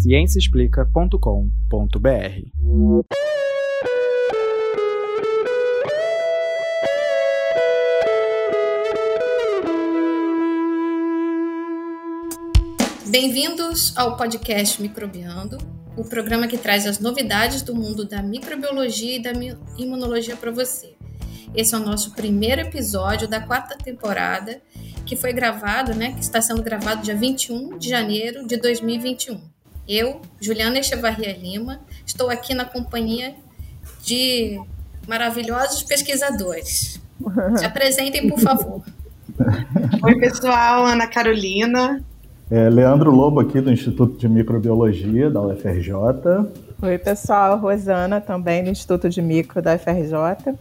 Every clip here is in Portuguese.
ciênciaexplica.com.br. Bem-vindos ao podcast Microbiando, o programa que traz as novidades do mundo da microbiologia e da imunologia para você. Esse é o nosso primeiro episódio da quarta temporada, que foi gravado, né, que está sendo gravado dia 21 de janeiro de 2021. Eu, Juliana Echevarria Lima, estou aqui na companhia de maravilhosos pesquisadores. Se apresentem, por favor. Oi, pessoal, Ana Carolina. É, Leandro Lobo aqui do Instituto de Microbiologia da UFRJ. Oi, pessoal, Rosana também do Instituto de Micro da UFRJ.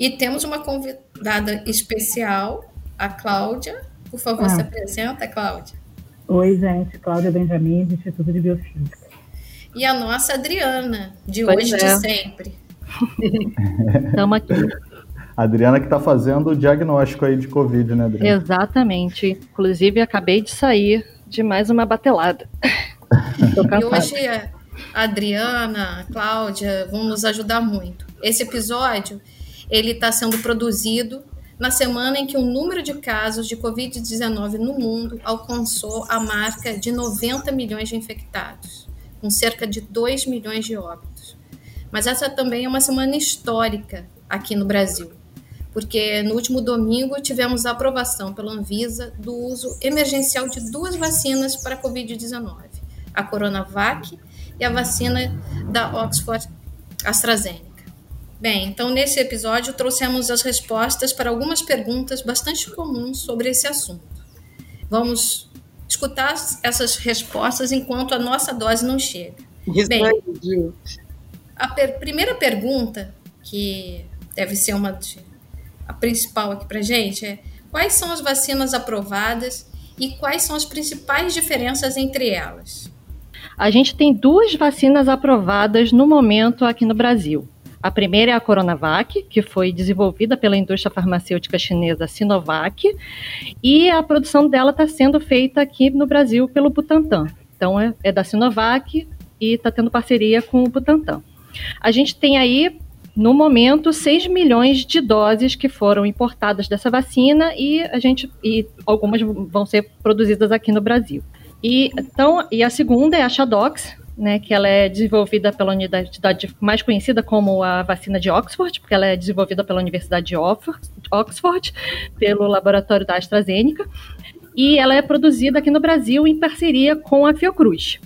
E temos uma convidada especial, a Cláudia. Por favor, ah. se apresenta, Cláudia. Oi, gente. Cláudia Benjamin, do Instituto de Biofísica. E a nossa Adriana, de pois hoje e é. de sempre. Estamos aqui. Adriana que está fazendo o diagnóstico aí de Covid, né, Adriana? Exatamente. Inclusive, acabei de sair de mais uma batelada. e hoje a Adriana, a Cláudia vão nos ajudar muito. Esse episódio ele está sendo produzido na semana em que o número de casos de Covid-19 no mundo alcançou a marca de 90 milhões de infectados, com cerca de 2 milhões de óbitos. Mas essa também é uma semana histórica aqui no Brasil, porque no último domingo tivemos a aprovação pela Anvisa do uso emergencial de duas vacinas para a Covid-19, a Coronavac e a vacina da Oxford AstraZeneca. Bem, então nesse episódio trouxemos as respostas para algumas perguntas bastante comuns sobre esse assunto. Vamos escutar essas respostas enquanto a nossa dose não chega. Bem, a per primeira pergunta, que deve ser uma de, a principal aqui para gente, é quais são as vacinas aprovadas e quais são as principais diferenças entre elas? A gente tem duas vacinas aprovadas no momento aqui no Brasil. A primeira é a Coronavac, que foi desenvolvida pela indústria farmacêutica chinesa Sinovac, e a produção dela está sendo feita aqui no Brasil pelo Butantan. Então é, é da Sinovac e está tendo parceria com o Butantan. A gente tem aí no momento 6 milhões de doses que foram importadas dessa vacina e a gente e algumas vão ser produzidas aqui no Brasil. E então e a segunda é a Shadox, né, que ela é desenvolvida pela unidade mais conhecida como a vacina de Oxford, porque ela é desenvolvida pela Universidade de Oxford, pelo laboratório da AstraZeneca, e ela é produzida aqui no Brasil em parceria com a Fiocruz.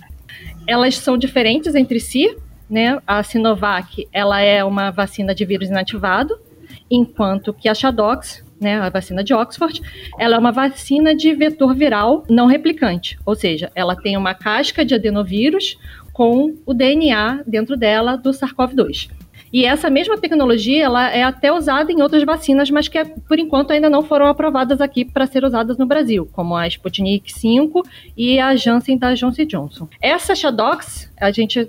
Elas são diferentes entre si, né? A Sinovac, ela é uma vacina de vírus inativado, enquanto que a Shadox, né, a vacina de Oxford, ela é uma vacina de vetor viral não replicante, ou seja, ela tem uma casca de adenovírus com o DNA dentro dela do SARS-CoV-2. E essa mesma tecnologia ela é até usada em outras vacinas, mas que por enquanto ainda não foram aprovadas aqui para ser usadas no Brasil, como a Sputnik 5 e a Janssen da Johnson Johnson. Essa Shadox, a gente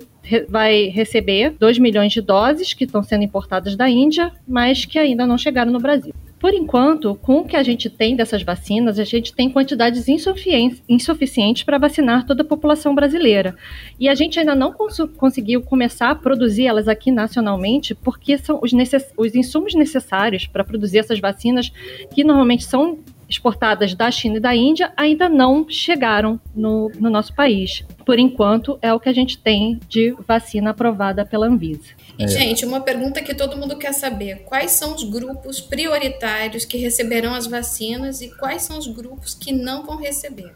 vai receber 2 milhões de doses que estão sendo importadas da Índia, mas que ainda não chegaram no Brasil. Por enquanto, com o que a gente tem dessas vacinas, a gente tem quantidades insuficientes para vacinar toda a população brasileira. E a gente ainda não cons conseguiu começar a produzir elas aqui nacionalmente, porque são os, os insumos necessários para produzir essas vacinas, que normalmente são exportadas da China e da Índia ainda não chegaram no, no nosso país. Por enquanto, é o que a gente tem de vacina aprovada pela Anvisa. E, gente, uma pergunta que todo mundo quer saber: quais são os grupos prioritários que receberão as vacinas e quais são os grupos que não vão receber?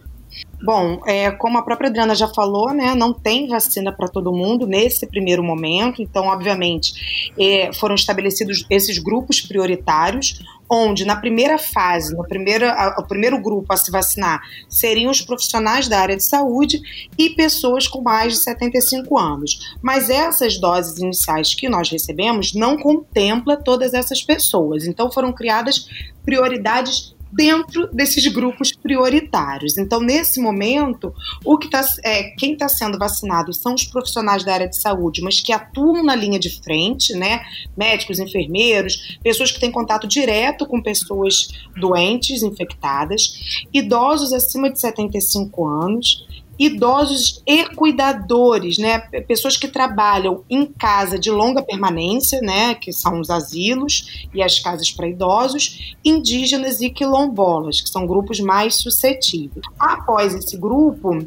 Bom, é, como a própria Adriana já falou, né, não tem vacina para todo mundo nesse primeiro momento, então, obviamente, é, foram estabelecidos esses grupos prioritários, onde na primeira fase, no primeiro, a, o primeiro grupo a se vacinar seriam os profissionais da área de saúde e pessoas com mais de 75 anos. Mas essas doses iniciais que nós recebemos não contempla todas essas pessoas. Então foram criadas prioridades dentro desses grupos prioritários. Então, nesse momento, o que tá, é, quem está sendo vacinado são os profissionais da área de saúde, mas que atuam na linha de frente, né? Médicos, enfermeiros, pessoas que têm contato direto com pessoas doentes, infectadas, idosos acima de 75 anos idosos e cuidadores, né? Pessoas que trabalham em casa de longa permanência, né? Que são os asilos e as casas para idosos, indígenas e quilombolas, que são grupos mais suscetíveis. Após esse grupo,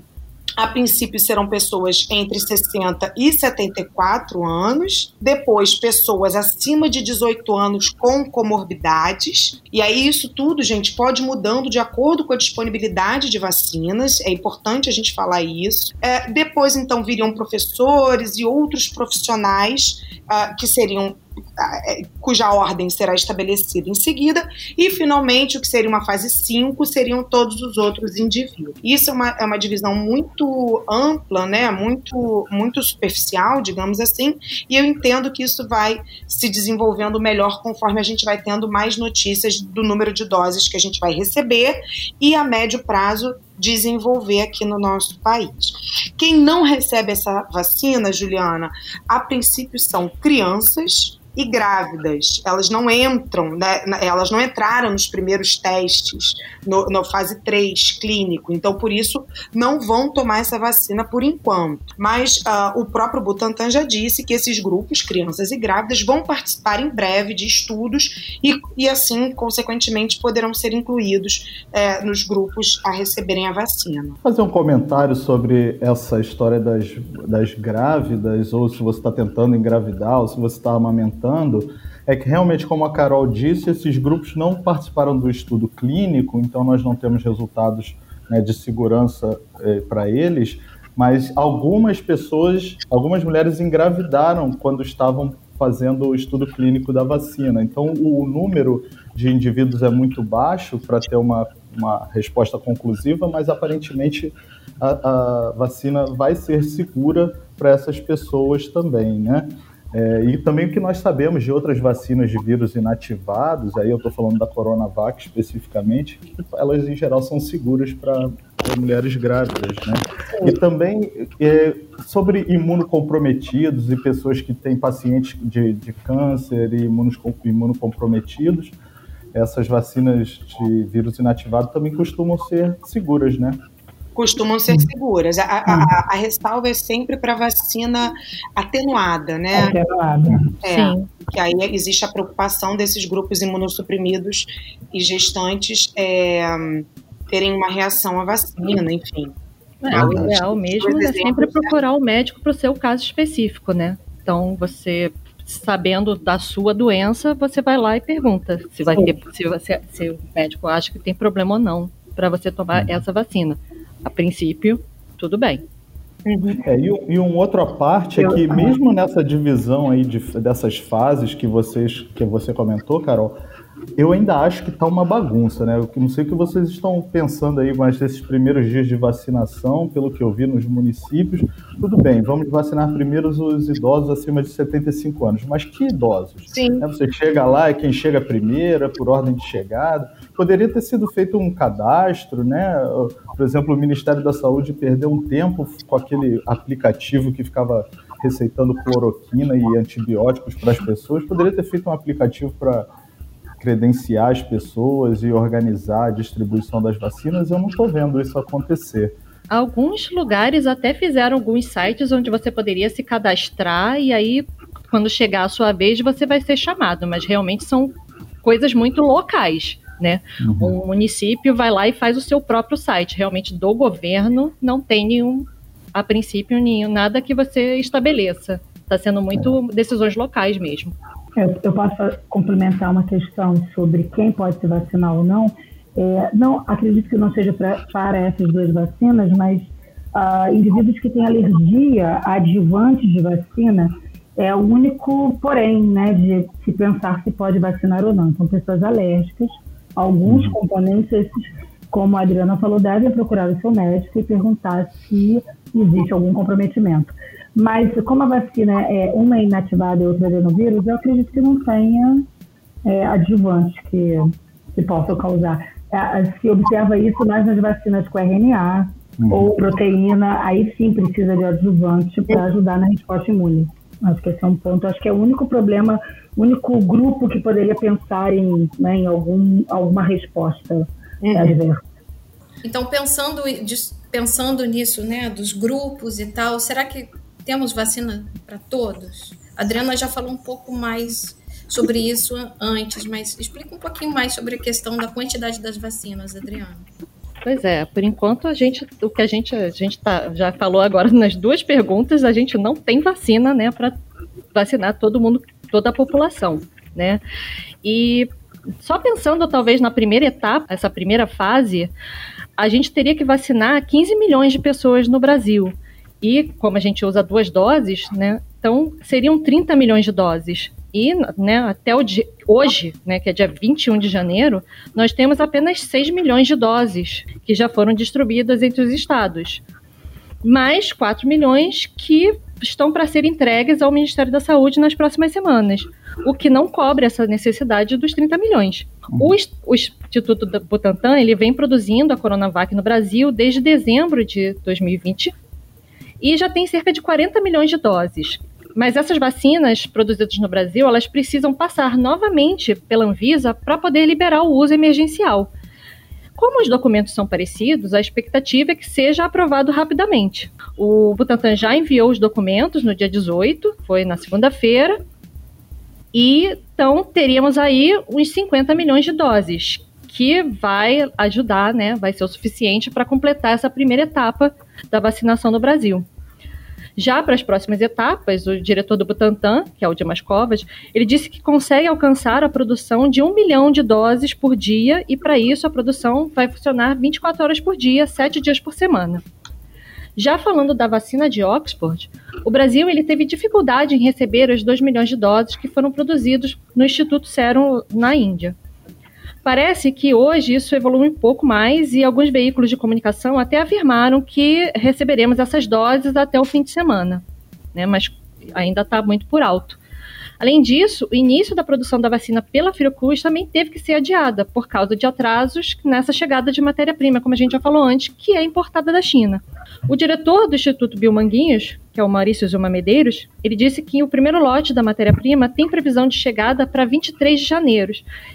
a princípio serão pessoas entre 60 e 74 anos, depois pessoas acima de 18 anos com comorbidades. E aí isso tudo, gente, pode mudando de acordo com a disponibilidade de vacinas. É importante a gente falar isso. É, depois então viriam professores e outros profissionais uh, que seriam cuja ordem será estabelecida em seguida, e finalmente o que seria uma fase 5 seriam todos os outros indivíduos. Isso é uma, é uma divisão muito ampla, né, muito, muito superficial, digamos assim, e eu entendo que isso vai se desenvolvendo melhor conforme a gente vai tendo mais notícias do número de doses que a gente vai receber e a médio prazo desenvolver aqui no nosso país. Quem não recebe essa vacina, Juliana, a princípio são crianças e grávidas. Elas não entram, né, elas não entraram nos primeiros testes, no, fase 3 clínico, então por isso não vão tomar essa vacina por enquanto. Mas uh, o próprio Butantan já disse que esses grupos, crianças e grávidas, vão participar em breve de estudos e, e assim, consequentemente, poderão ser incluídos é, nos grupos a receberem a vacina. Fazer um comentário sobre essa história das, das grávidas, ou se você está tentando engravidar, ou se você está amamentando é que realmente, como a Carol disse, esses grupos não participaram do estudo clínico, então nós não temos resultados né, de segurança eh, para eles, mas algumas pessoas, algumas mulheres engravidaram quando estavam fazendo o estudo clínico da vacina. Então, o número de indivíduos é muito baixo para ter uma, uma resposta conclusiva, mas aparentemente a, a vacina vai ser segura para essas pessoas também, né? É, e também o que nós sabemos de outras vacinas de vírus inativados, aí eu estou falando da Coronavac especificamente, que elas em geral são seguras para mulheres grávidas, né? E também é, sobre imunocomprometidos e pessoas que têm pacientes de, de câncer e imunocomprometidos, essas vacinas de vírus inativado também costumam ser seguras, né? Costumam ser seguras. A, a, a ressalva é sempre para vacina atenuada, né? Atenuada. É, Sim. Que aí existe a preocupação desses grupos imunossuprimidos e gestantes é, terem uma reação à vacina, enfim. É, o ideal mesmo é sempre procurar o médico para o seu caso específico, né? Então, você sabendo da sua doença, você vai lá e pergunta se vai ter, se, você, se o médico acha que tem problema ou não para você tomar essa vacina a princípio, tudo bem. É, e, e uma outra parte é que mesmo nessa divisão aí de, dessas fases que vocês que você comentou, Carol, eu ainda acho que está uma bagunça, né? Eu não sei o que vocês estão pensando aí, mas desses primeiros dias de vacinação, pelo que eu vi nos municípios, tudo bem, vamos vacinar primeiro os idosos acima de 75 anos. Mas que idosos? Sim. É, você chega lá, é quem chega primeiro, é por ordem de chegada. Poderia ter sido feito um cadastro, né? Por exemplo, o Ministério da Saúde perdeu um tempo com aquele aplicativo que ficava receitando cloroquina e antibióticos para as pessoas. Poderia ter feito um aplicativo para credenciar as pessoas e organizar a distribuição das vacinas, eu não estou vendo isso acontecer. Alguns lugares até fizeram alguns sites onde você poderia se cadastrar e aí, quando chegar a sua vez, você vai ser chamado, mas realmente são coisas muito locais. Né? Uhum. Um município vai lá e faz o seu próprio site. Realmente, do governo, não tem nenhum, a princípio, nenhum, nada que você estabeleça. Está sendo muito é. decisões locais mesmo. Eu, eu posso complementar uma questão sobre quem pode se vacinar ou não. É, não acredito que não seja pra, para essas duas vacinas, mas uh, indivíduos que têm alergia a adjuvantes de vacina é o único, porém, né, de se pensar se pode vacinar ou não. São pessoas alérgicas, alguns uhum. componentes, esses, como a Adriana falou, devem procurar o seu médico e perguntar se existe algum comprometimento. Mas como a vacina é uma é inativada e outra adenovírus, eu acredito que não tenha é, adjuvantes que, que possam causar. É, se observa isso mais nas vacinas com RNA uhum. ou proteína, aí sim precisa de adjuvante para ajudar na resposta imune. Acho que esse é um ponto. Acho que é o único problema, o único grupo que poderia pensar em, né, em algum, alguma resposta uhum. adversa. Então, pensando, pensando nisso, né, dos grupos e tal, será que temos vacina para todos? A Adriana já falou um pouco mais sobre isso antes, mas explica um pouquinho mais sobre a questão da quantidade das vacinas, Adriana. Pois é, por enquanto a gente, o que a gente, a gente tá, já falou agora nas duas perguntas, a gente não tem vacina, né, para vacinar todo mundo, toda a população, né? E só pensando talvez na primeira etapa, essa primeira fase, a gente teria que vacinar 15 milhões de pessoas no Brasil. E como a gente usa duas doses, né? Então seriam 30 milhões de doses. E né, até o dia, hoje, né, que é dia 21 de janeiro, nós temos apenas 6 milhões de doses que já foram distribuídas entre os estados. Mais 4 milhões que estão para ser entregues ao Ministério da Saúde nas próximas semanas, o que não cobre essa necessidade dos 30 milhões. O, o Instituto Butantan ele vem produzindo a Coronavac no Brasil desde dezembro de 2020 e já tem cerca de 40 milhões de doses. Mas essas vacinas produzidas no Brasil, elas precisam passar novamente pela Anvisa para poder liberar o uso emergencial. Como os documentos são parecidos, a expectativa é que seja aprovado rapidamente. O Butantan já enviou os documentos no dia 18, foi na segunda-feira, e então teríamos aí uns 50 milhões de doses, que vai ajudar, né, vai ser o suficiente para completar essa primeira etapa da vacinação no Brasil. Já para as próximas etapas, o diretor do Butantan, que é o Dimas Covas, ele disse que consegue alcançar a produção de um milhão de doses por dia e, para isso, a produção vai funcionar 24 horas por dia, 7 dias por semana. Já falando da vacina de Oxford, o Brasil ele teve dificuldade em receber os 2 milhões de doses que foram produzidos no Instituto Serum na Índia. Parece que hoje isso evolui um pouco mais e alguns veículos de comunicação até afirmaram que receberemos essas doses até o fim de semana, né? mas ainda está muito por alto. Além disso, o início da produção da vacina pela Fiocruz também teve que ser adiada por causa de atrasos nessa chegada de matéria-prima, como a gente já falou antes, que é importada da China. O diretor do Instituto Biomanguinhos, que é o Maurício Zuma Medeiros, ele disse que o primeiro lote da matéria-prima tem previsão de chegada para 23 de janeiro.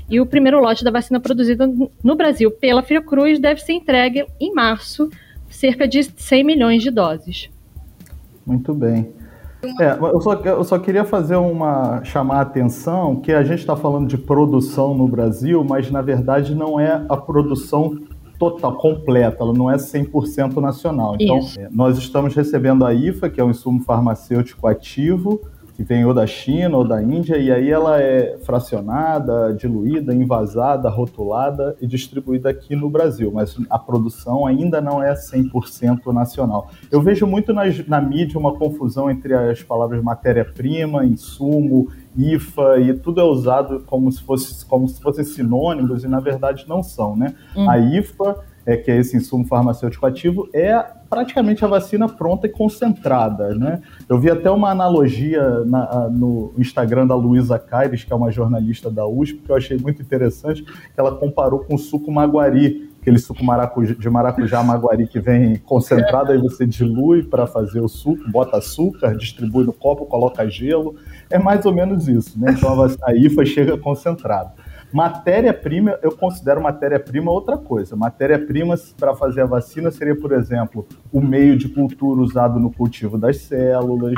E o primeiro lote da vacina produzida no Brasil pela Fiocruz deve ser entregue em março, cerca de 100 milhões de doses. Muito bem. É, eu, só, eu só queria fazer uma chamar a atenção que a gente está falando de produção no Brasil, mas na verdade não é a produção total, completa, ela não é 100% nacional. Então, é, nós estamos recebendo a IFA, que é um insumo farmacêutico ativo, que vem ou da China ou da Índia, e aí ela é fracionada, diluída, envasada, rotulada e distribuída aqui no Brasil, mas a produção ainda não é 100% nacional. Eu vejo muito na, na mídia uma confusão entre as palavras matéria-prima, insumo, IFA, e tudo é usado como se fosse como se fossem sinônimos, e na verdade não são, né? Hum. A IFA é, que é esse insumo farmacêutico ativo, é praticamente a vacina pronta e concentrada. Né? Eu vi até uma analogia na, no Instagram da Luísa Caires, que é uma jornalista da USP, que eu achei muito interessante, que ela comparou com o suco maguari, aquele suco maracujá, de maracujá maguari que vem concentrado, aí você dilui para fazer o suco, bota açúcar, distribui no copo, coloca gelo. É mais ou menos isso, né? Então a, a IFA chega concentrada. Matéria-prima, eu considero matéria-prima outra coisa. Matéria-prima para fazer a vacina seria, por exemplo, o meio de cultura usado no cultivo das células.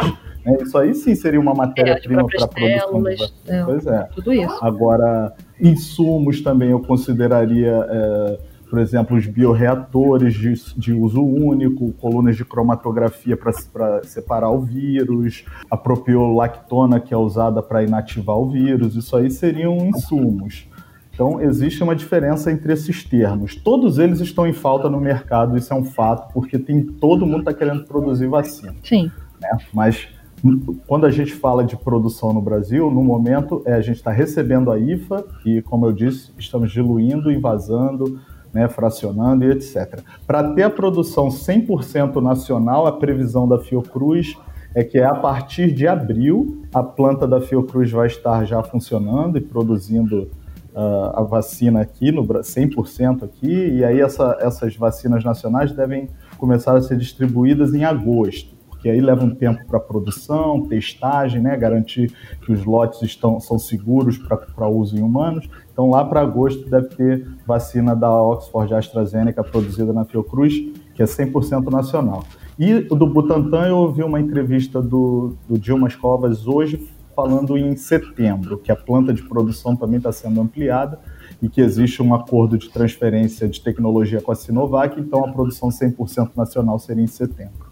Né? Isso aí sim seria uma matéria-prima para a produção de vacina. É, pois é. Tudo isso. Agora, insumos também eu consideraria. É, por exemplo, os bioreatores de, de uso único, colunas de cromatografia para separar o vírus, a propiolactona que é usada para inativar o vírus, isso aí seriam insumos. Então, existe uma diferença entre esses termos. Todos eles estão em falta no mercado, isso é um fato, porque tem todo mundo está querendo produzir vacina. Sim. Né? Mas quando a gente fala de produção no Brasil, no momento é a gente está recebendo a IFA e, como eu disse, estamos diluindo, invasando, né, fracionando e etc. Para ter a produção 100% nacional, a previsão da Fiocruz é que a partir de abril a planta da Fiocruz vai estar já funcionando e produzindo uh, a vacina aqui, no 100% aqui, e aí essa, essas vacinas nacionais devem começar a ser distribuídas em agosto, porque aí leva um tempo para produção, testagem, né, garantir que os lotes estão, são seguros para uso em humanos. Então, lá para agosto deve ter vacina da Oxford AstraZeneca produzida na Fiocruz, que é 100% nacional. E do Butantan, eu ouvi uma entrevista do, do Dilma Covas hoje falando em setembro, que a planta de produção também está sendo ampliada e que existe um acordo de transferência de tecnologia com a Sinovac, então a produção 100% nacional seria em setembro.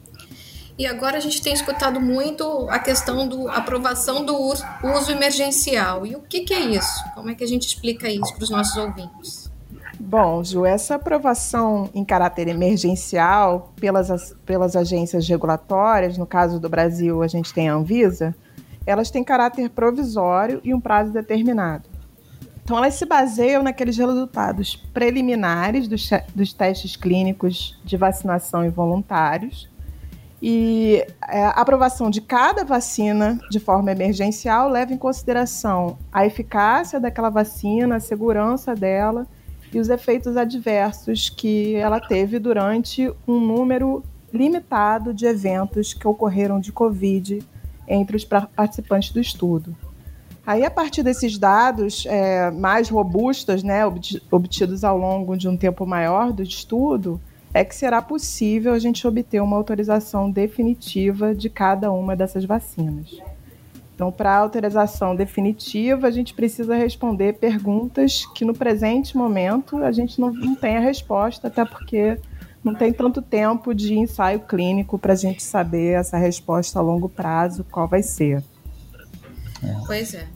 E agora a gente tem escutado muito a questão da aprovação do uso emergencial. E o que, que é isso? Como é que a gente explica isso para os nossos ouvintes? Bom, Ju, essa aprovação em caráter emergencial pelas, pelas agências regulatórias, no caso do Brasil a gente tem a Anvisa, elas têm caráter provisório e um prazo determinado. Então, elas se baseiam naqueles resultados preliminares dos, dos testes clínicos de vacinação em voluntários e é, a aprovação de cada vacina de forma emergencial leva em consideração a eficácia daquela vacina, a segurança dela e os efeitos adversos que ela teve durante um número limitado de eventos que ocorreram de Covid entre os participantes do estudo. Aí, a partir desses dados é, mais robustos, né, obtidos ao longo de um tempo maior do estudo, é que será possível a gente obter uma autorização definitiva de cada uma dessas vacinas. Então, para a autorização definitiva, a gente precisa responder perguntas que no presente momento a gente não, não tem a resposta, até porque não tem tanto tempo de ensaio clínico para a gente saber essa resposta a longo prazo, qual vai ser. Pois é.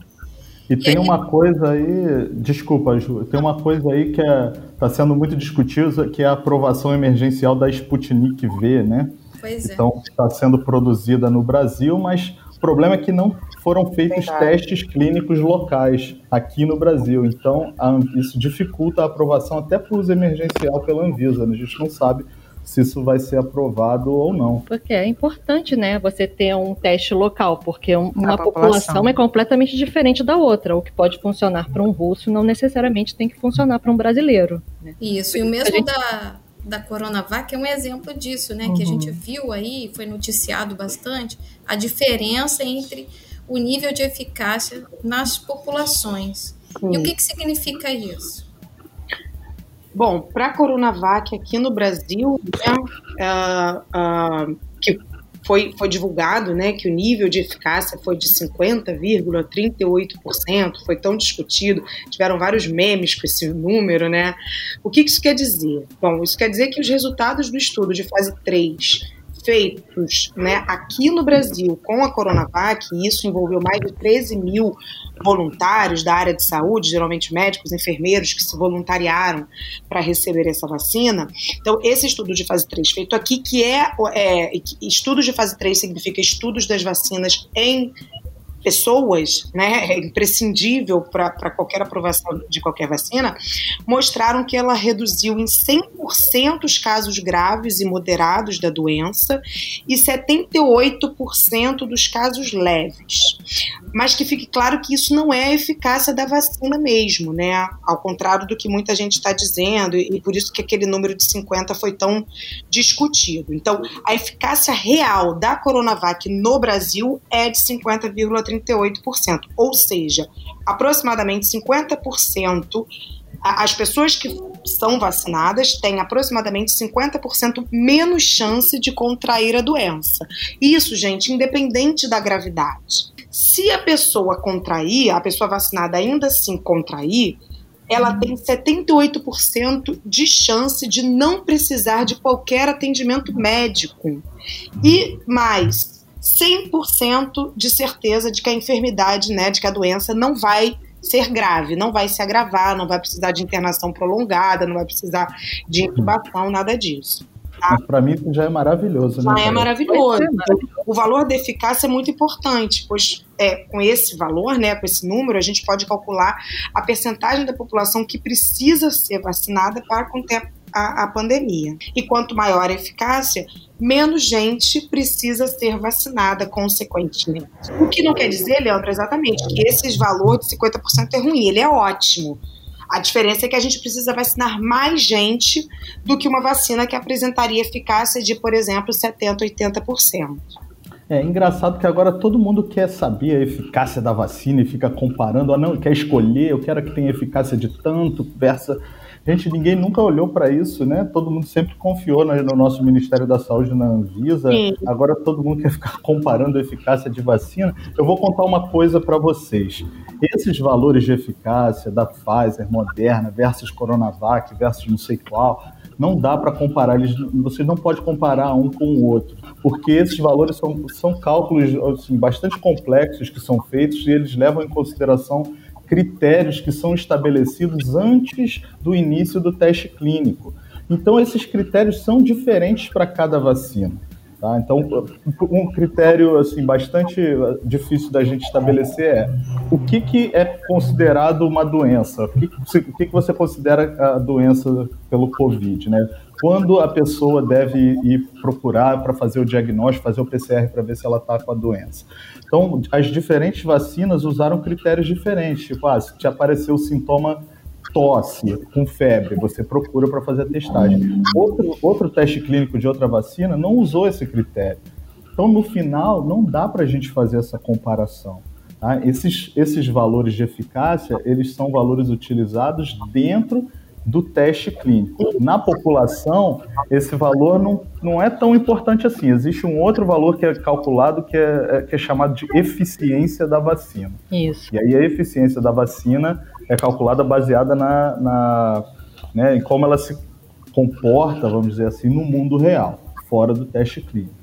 E, e tem aí... uma coisa aí, desculpa, Ju, tem uma coisa aí que está é, tá sendo muito discutida, que é a aprovação emergencial da Sputnik V, né? Pois é. Então, está sendo produzida no Brasil, mas o problema é que não foram feitos Verdade. testes clínicos locais aqui no Brasil. Então, a, isso dificulta a aprovação até por uso emergencial pela Anvisa. Né? A gente não sabe se isso vai ser aprovado ou não. Porque é importante, né, você ter um teste local, porque uma população. população. é completamente diferente da outra. O que pode funcionar para um russo não necessariamente tem que funcionar para um brasileiro. Né? Isso, e o mesmo gente... da, da Coronavac é um exemplo disso, né, uhum. que a gente viu aí, foi noticiado bastante, a diferença entre o nível de eficácia nas populações. Sim. E o que, que significa isso? Bom, para a Coronavac aqui no Brasil, né, uh, uh, que foi, foi divulgado né, que o nível de eficácia foi de 50,38%, foi tão discutido, tiveram vários memes com esse número, né? O que isso quer dizer? Bom, isso quer dizer que os resultados do estudo de fase 3 feitos né, aqui no Brasil com a Coronavac, e isso envolveu mais de 13 mil voluntários da área de saúde, geralmente médicos, enfermeiros, que se voluntariaram para receber essa vacina. Então, esse estudo de fase 3 feito aqui, que é, é estudos de fase 3 significa estudos das vacinas em pessoas, né, é imprescindível para qualquer aprovação de qualquer vacina, mostraram que ela reduziu em 100% os casos graves e moderados da doença e 78% dos casos leves. Mas que fique claro que isso não é a eficácia da vacina mesmo, né? Ao contrário do que muita gente está dizendo, e por isso que aquele número de 50 foi tão discutido. Então, a eficácia real da Coronavac no Brasil é de 50,3 38%, ou seja, aproximadamente 50% as pessoas que são vacinadas têm aproximadamente 50% menos chance de contrair a doença. Isso, gente, independente da gravidade. Se a pessoa contrair, a pessoa vacinada ainda assim contrair, ela tem 78% de chance de não precisar de qualquer atendimento médico. E mais, 100% de certeza de que a enfermidade, né, de que a doença não vai ser grave, não vai se agravar, não vai precisar de internação prolongada, não vai precisar de intubação, nada disso. Tá? Mas para mim já é maravilhoso, né? Já é maravilhoso. O valor da eficácia é muito importante, pois é, com esse valor, né, com esse número, a gente pode calcular a percentagem da população que precisa ser vacinada para conter a, a pandemia. E quanto maior a eficácia, menos gente precisa ser vacinada consequentemente. O que não quer dizer, Leandro, exatamente que esse valor de 50% é ruim, ele é ótimo. A diferença é que a gente precisa vacinar mais gente do que uma vacina que apresentaria eficácia de, por exemplo, 70%, 80%. É engraçado que agora todo mundo quer saber a eficácia da vacina e fica comparando, ah, não, quer escolher, eu quero que tenha eficácia de tanto, versa. Gente, ninguém nunca olhou para isso, né? Todo mundo sempre confiou no nosso Ministério da Saúde, na Anvisa. Sim. Agora todo mundo quer ficar comparando a eficácia de vacina. Eu vou contar uma coisa para vocês. Esses valores de eficácia da Pfizer, Moderna versus Coronavac versus não sei qual, não dá para comparar, eles, você não pode comparar um com o outro, porque esses valores são, são cálculos assim, bastante complexos que são feitos e eles levam em consideração critérios que são estabelecidos antes do início do teste clínico. Então, esses critérios são diferentes para cada vacina. Tá? Então, um critério assim bastante difícil da gente estabelecer é o que, que é considerado uma doença? O que, que, que você considera a doença pelo Covid? Né? Quando a pessoa deve ir procurar para fazer o diagnóstico, fazer o PCR para ver se ela está com a doença? Então, as diferentes vacinas usaram critérios diferentes. Tipo, ah, se te apareceu o sintoma tosse, com febre, você procura para fazer a testagem. Outro, outro teste clínico de outra vacina não usou esse critério. Então, no final, não dá para a gente fazer essa comparação. Tá? Esses, esses valores de eficácia, eles são valores utilizados dentro do teste clínico. Na população, esse valor não, não é tão importante assim. Existe um outro valor que é calculado que é, é que é chamado de eficiência da vacina. Isso. E aí a eficiência da vacina é calculada baseada na, na né, em como ela se comporta, vamos dizer assim, no mundo real, fora do teste clínico.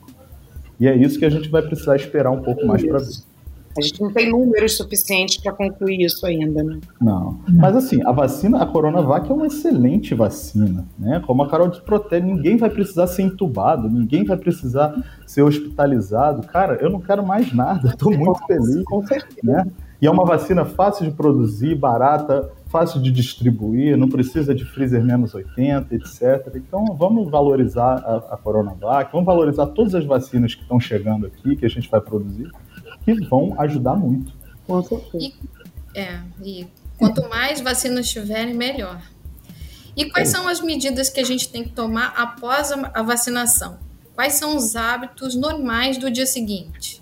E é isso que a gente vai precisar esperar um pouco mais para ver. A gente não tem números suficientes para concluir isso ainda, né? Não. Mas assim, a vacina, a Coronavac é uma excelente vacina, né? Como a Carol disse, protege, ninguém vai precisar ser entubado, ninguém vai precisar ser hospitalizado. Cara, eu não quero mais nada, estou muito feliz. Com certeza. Né? E é uma vacina fácil de produzir, barata, fácil de distribuir, não precisa de freezer menos 80, etc. Então vamos valorizar a, a Coronavac, vamos valorizar todas as vacinas que estão chegando aqui, que a gente vai produzir, que vão ajudar muito. Com certeza. E, é, e quanto mais vacinas tiverem, melhor. E quais são as medidas que a gente tem que tomar após a, a vacinação? Quais são os hábitos normais do dia seguinte?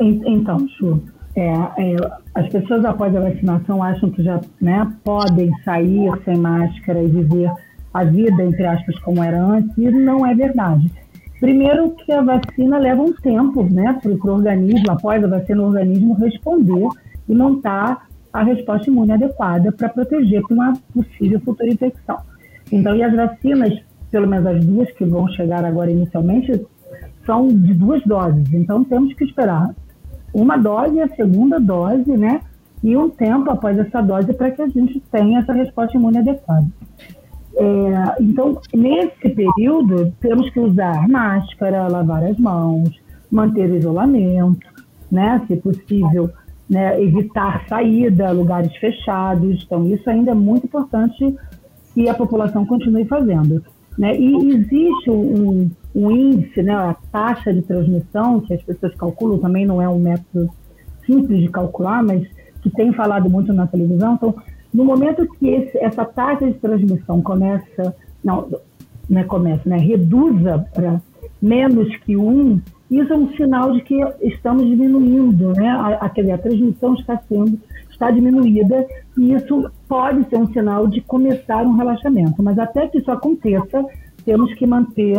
Então, Chu, é, é, as pessoas após a vacinação acham que já né, podem sair sem máscara e viver a vida, entre aspas, como era antes, e não é verdade. Primeiro que a vacina leva um tempo né, para o organismo, após a vacina, o organismo responder e montar a resposta imune adequada para proteger para uma possível futura infecção. Então, e as vacinas, pelo menos as duas que vão chegar agora inicialmente, são de duas doses. Então, temos que esperar uma dose, a segunda dose, né? E um tempo após essa dose para que a gente tenha essa resposta imune adequada. É, então, nesse período, temos que usar máscara, lavar as mãos, manter o isolamento, né? Se possível, né, evitar saída, lugares fechados. Então, isso ainda é muito importante que a população continue fazendo. Né? E existe um, um índice, né, a taxa de transmissão, que as pessoas calculam, também não é um método simples de calcular, mas que tem falado muito na televisão. Então, no momento que esse, essa taxa de transmissão começa, não, não é começa, né, reduza para menos que um, isso é um sinal de que estamos diminuindo, né? A, a, a transmissão está sendo está diminuída e isso pode ser um sinal de começar um relaxamento. Mas até que isso aconteça, temos que manter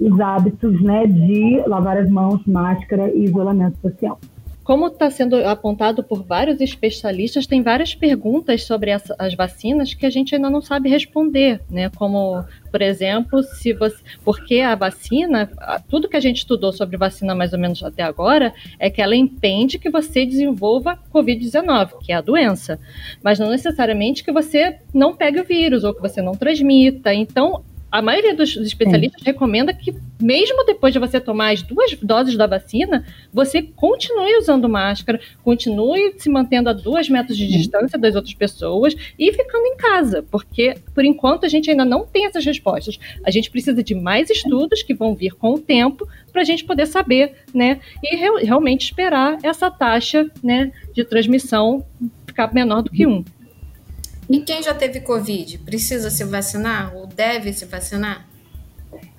os hábitos né, de lavar as mãos, máscara e isolamento social. Como está sendo apontado por vários especialistas, tem várias perguntas sobre as, as, vacinas que a gente ainda não sabe responder, né? Como, por exemplo, se você, porque a vacina, tudo que a gente estudou sobre vacina mais ou menos até agora, é que ela impede que você desenvolva COVID-19, que é a doença, mas não necessariamente que você não pegue o vírus ou que você não transmita. Então, a maioria dos especialistas Sim. recomenda que, mesmo depois de você tomar as duas doses da vacina, você continue usando máscara, continue se mantendo a dois metros de distância das outras pessoas e ficando em casa, porque, por enquanto, a gente ainda não tem essas respostas. A gente precisa de mais estudos que vão vir com o tempo para a gente poder saber, né, e re realmente esperar essa taxa, né, de transmissão ficar menor do que um. E quem já teve Covid, precisa se vacinar ou deve se vacinar?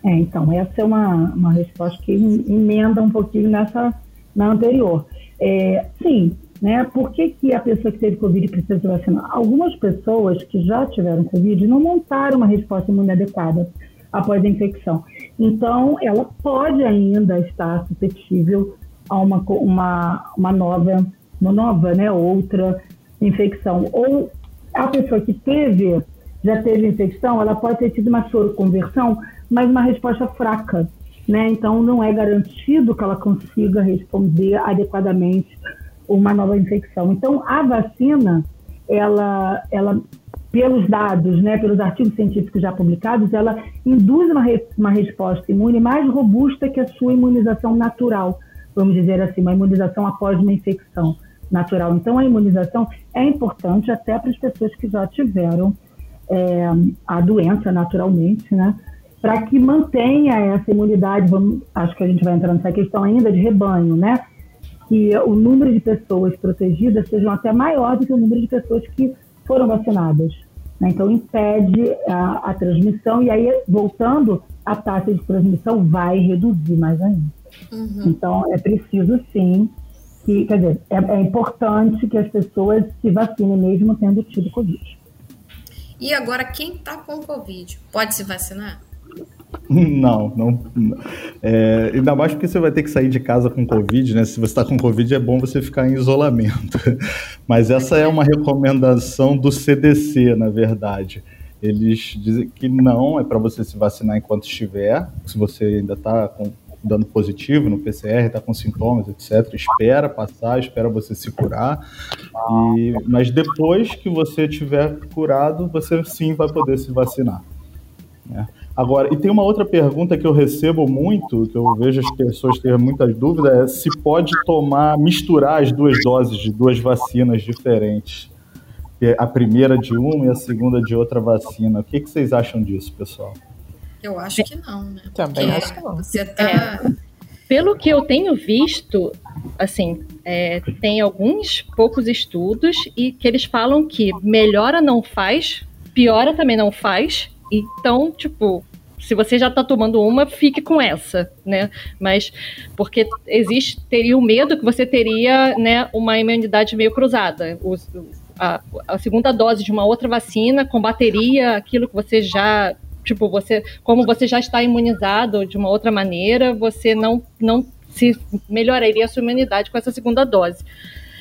É, então, essa é uma, uma resposta que emenda um pouquinho nessa, na anterior. É, sim, né? Por que, que a pessoa que teve Covid precisa se vacinar? Algumas pessoas que já tiveram Covid não montaram uma resposta imune adequada após a infecção. Então, ela pode ainda estar suscetível a uma, uma, uma nova, uma nova, né, outra infecção. Ou a pessoa que teve, já teve infecção, ela pode ter tido uma soroconversão, mas uma resposta fraca. Né? Então, não é garantido que ela consiga responder adequadamente uma nova infecção. Então, a vacina, ela, ela pelos dados, né, pelos artigos científicos já publicados, ela induz uma, re, uma resposta imune mais robusta que a sua imunização natural, vamos dizer assim, uma imunização após uma infecção natural. Então, a imunização é importante até para as pessoas que já tiveram é, a doença naturalmente, né? Para que mantenha essa imunidade, vamos, acho que a gente vai entrar nessa questão ainda de rebanho, né? Que o número de pessoas protegidas sejam até maior do que o número de pessoas que foram vacinadas. Né? Então, impede a, a transmissão, e aí, voltando, a taxa de transmissão vai reduzir mais ainda. Uhum. Então, é preciso, sim, que, quer dizer, é, é importante que as pessoas se vacinem mesmo tendo tido Covid. E agora, quem está com Covid, pode se vacinar? Não, não. É, ainda mais porque você vai ter que sair de casa com Covid, né? Se você está com Covid, é bom você ficar em isolamento. Mas essa é uma recomendação do CDC, na verdade. Eles dizem que não, é para você se vacinar enquanto estiver. Se você ainda está dando positivo no PCR, está com sintomas, etc., espera passar, espera você se curar. E, mas depois que você tiver curado, você sim vai poder se vacinar. Né? Agora, e tem uma outra pergunta que eu recebo muito, que eu vejo as pessoas terem muitas dúvidas, é se pode tomar, misturar as duas doses de duas vacinas diferentes. A primeira de uma e a segunda de outra vacina. O que, que vocês acham disso, pessoal? Eu acho que não, né? Também Porque acho que não. Você tá... É, pelo que eu tenho visto, assim, é, tem alguns poucos estudos e que eles falam que melhora não faz, piora também não faz, então, tipo, se você já está tomando uma, fique com essa, né? Mas porque existe teria o medo que você teria, né, uma imunidade meio cruzada. O, a, a, segunda dose de uma outra vacina combateria aquilo que você já, tipo, você, como você já está imunizado de uma outra maneira, você não não se melhoraria a sua imunidade com essa segunda dose.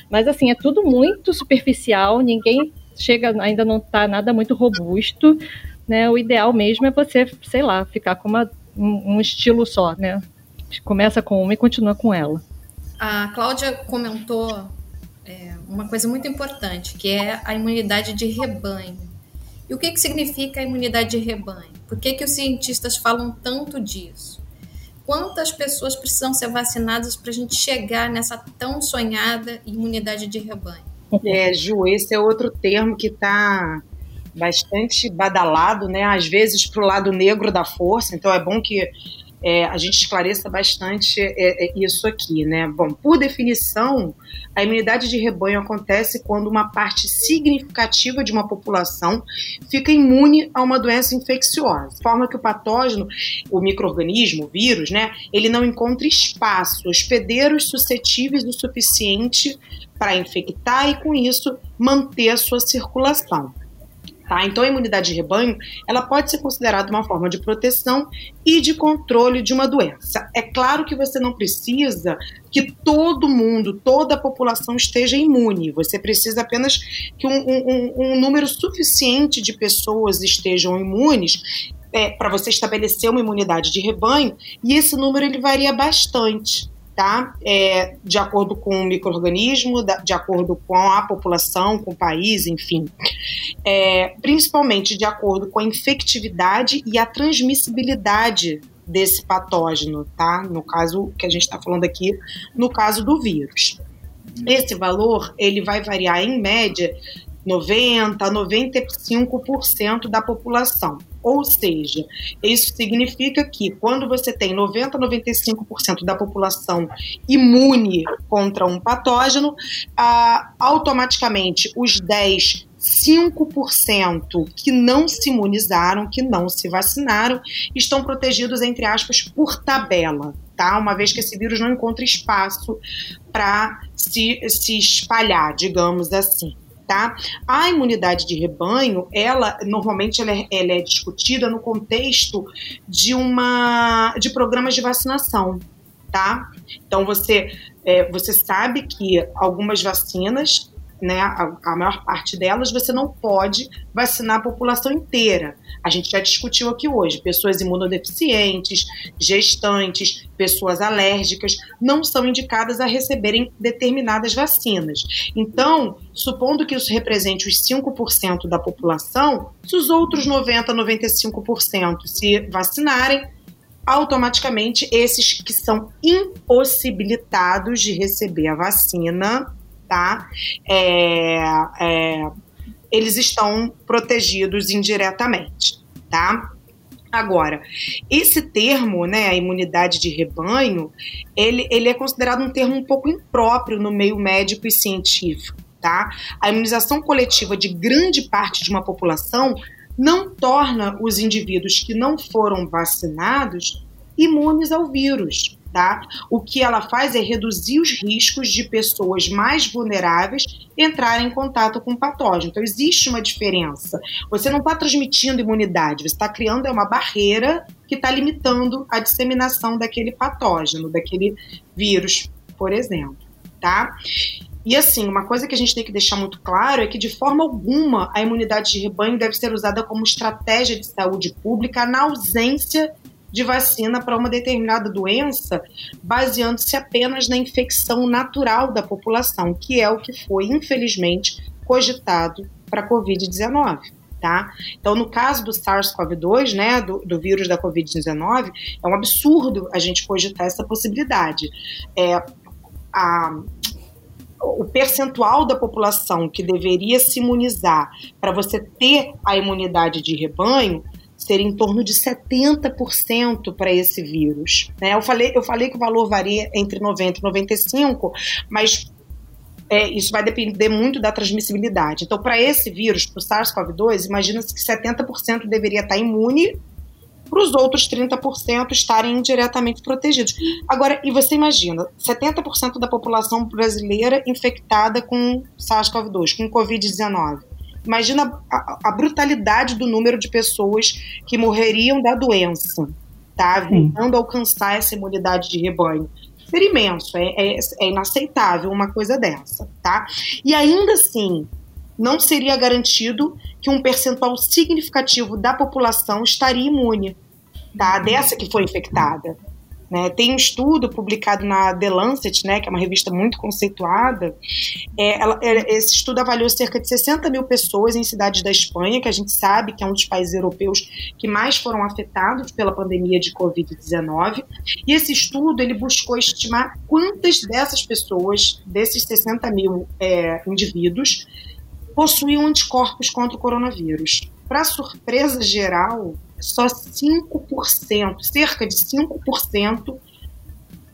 Mas assim, é tudo muito superficial, ninguém chega, ainda não está nada muito robusto né, o ideal mesmo é você, sei lá, ficar com uma, um, um estilo só, né? Começa com uma e continua com ela. A Cláudia comentou é, uma coisa muito importante, que é a imunidade de rebanho. E o que, que significa a imunidade de rebanho? Por que, que os cientistas falam tanto disso? Quantas pessoas precisam ser vacinadas para a gente chegar nessa tão sonhada imunidade de rebanho? É, Ju, esse é outro termo que está bastante badalado, né? Às vezes para o lado negro da força. Então é bom que é, a gente esclareça bastante é, é, isso aqui, né? Bom, por definição, a imunidade de rebanho acontece quando uma parte significativa de uma população fica imune a uma doença infecciosa, de forma que o patógeno, o microorganismo, o vírus, né, ele não encontra espaço, hospedeiros suscetíveis o suficiente para infectar e com isso manter a sua circulação. Tá? Então, a imunidade de rebanho ela pode ser considerada uma forma de proteção e de controle de uma doença. É claro que você não precisa que todo mundo, toda a população esteja imune. Você precisa apenas que um, um, um número suficiente de pessoas estejam imunes é, para você estabelecer uma imunidade de rebanho. E esse número ele varia bastante tá? É, de acordo com o microorganismo, de acordo com a população, com o país, enfim. É, principalmente de acordo com a infectividade e a transmissibilidade desse patógeno, tá? No caso que a gente está falando aqui, no caso do vírus. Esse valor ele vai variar em média 90 a 95% da população. Ou seja, isso significa que quando você tem 90 a 95% da população imune contra um patógeno, ah, automaticamente os 10 5% que não se imunizaram, que não se vacinaram, estão protegidos, entre aspas, por tabela. tá? Uma vez que esse vírus não encontra espaço para se, se espalhar, digamos assim. Tá? A imunidade de rebanho, ela normalmente ela é, ela é discutida no contexto de uma de programas de vacinação, tá? Então você é, você sabe que algumas vacinas né, a, a, maior parte delas, você não pode vacinar a população inteira. A gente já discutiu aqui hoje: pessoas imunodeficientes, gestantes, pessoas alérgicas não são indicadas a receberem determinadas vacinas. Então, supondo que isso represente os 5% da população, se os outros 90, 95% se vacinarem, automaticamente esses que são impossibilitados de receber a vacina tá? É, é, eles estão protegidos indiretamente, tá? Agora, esse termo, né, a imunidade de rebanho, ele, ele é considerado um termo um pouco impróprio no meio médico e científico, tá? A imunização coletiva de grande parte de uma população não torna os indivíduos que não foram vacinados imunes ao vírus tá? O que ela faz é reduzir os riscos de pessoas mais vulneráveis entrarem em contato com o patógeno. Então, existe uma diferença. Você não está transmitindo imunidade, você está criando é uma barreira que está limitando a disseminação daquele patógeno, daquele vírus, por exemplo, tá? E assim, uma coisa que a gente tem que deixar muito claro é que, de forma alguma, a imunidade de rebanho deve ser usada como estratégia de saúde pública na ausência de vacina para uma determinada doença, baseando-se apenas na infecção natural da população, que é o que foi, infelizmente, cogitado para a Covid-19. Tá? Então, no caso do SARS-CoV-2, né, do, do, vírus da Covid-19, é um absurdo a gente cogitar essa possibilidade. É, a, o percentual da população que deveria se imunizar para você ter a imunidade de rebanho ser em torno de 70% para esse vírus. Né? Eu, falei, eu falei que o valor varia entre 90 e 95, mas é, isso vai depender muito da transmissibilidade. Então, para esse vírus, para o SARS-CoV-2, imagina-se que 70% deveria estar imune para os outros 30% estarem indiretamente protegidos. Agora, e você imagina, 70% da população brasileira infectada com SARS-CoV-2, com Covid-19. Imagina a, a, brutalidade do número de pessoas que morreriam da doença, tá? Tentando alcançar essa imunidade de rebanho. Seria imenso, é, é, é inaceitável uma coisa dessa, tá? E ainda assim, não seria garantido que um percentual significativo da população estaria imune, tá? Dessa que foi infectada. Né? Tem um estudo publicado na The Lancet, né, que é uma revista muito conceituada. É, ela, é, esse estudo avaliou cerca de 60 mil pessoas em cidades da Espanha, que a gente sabe que é um dos países europeus que mais foram afetados pela pandemia de Covid-19. E esse estudo ele buscou estimar quantas dessas pessoas, desses 60 mil é, indivíduos, possuíam anticorpos contra o coronavírus. Para surpresa geral, só 5%, cerca de 5%,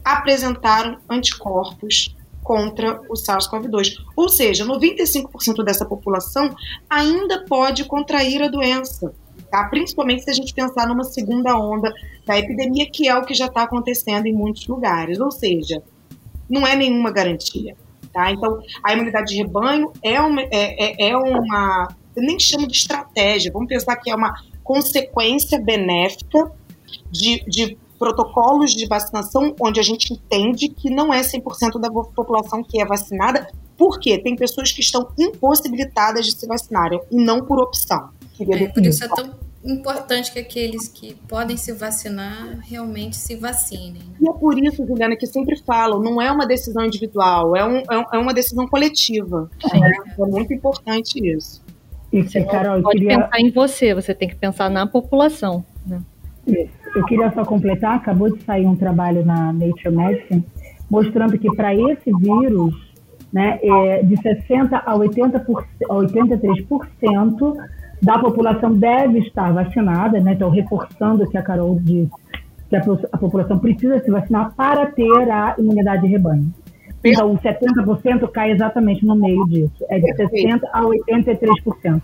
apresentaram anticorpos contra o SARS-CoV-2. Ou seja, 95% dessa população ainda pode contrair a doença, tá? principalmente se a gente pensar numa segunda onda da epidemia, que é o que já está acontecendo em muitos lugares. Ou seja, não é nenhuma garantia. Tá? Então, a imunidade de rebanho é uma, é, é, é uma. Eu nem chamo de estratégia, vamos pensar que é uma consequência benéfica de, de protocolos de vacinação onde a gente entende que não é 100% da população que é vacinada, porque tem pessoas que estão impossibilitadas de se vacinarem e não por opção. É, por isso é tão importante que aqueles que podem se vacinar realmente se vacinem. Né? E é por isso, Juliana, que sempre falo, não é uma decisão individual, é, um, é uma decisão coletiva. É, é muito importante isso. Você Carol, pode queria... pensar em você, você tem que pensar na população. Né? Eu queria só completar, acabou de sair um trabalho na Nature Medicine mostrando que para esse vírus, né, é, de 60% a, 80%, a 83% da população deve estar vacinada, né, então reforçando o que a Carol disse, que a, a população precisa se vacinar para ter a imunidade de rebanho. Então, o 70% cai exatamente no meio disso. É de 60% a 83%.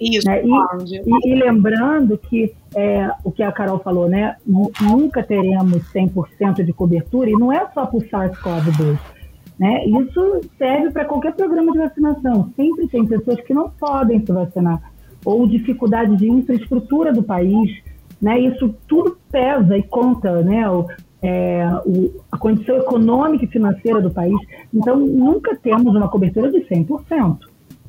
Isso, né? e, e, e, lembrando que é, o que a Carol falou, né? Nunca teremos 100% de cobertura, e não é só para o SARS-CoV-2. Né? Isso serve para qualquer programa de vacinação. Sempre tem pessoas que não podem se vacinar, ou dificuldade de infraestrutura do país. Né? Isso tudo pesa e conta, né? O, é, o, a condição econômica e financeira do país. Então, nunca temos uma cobertura de 100%.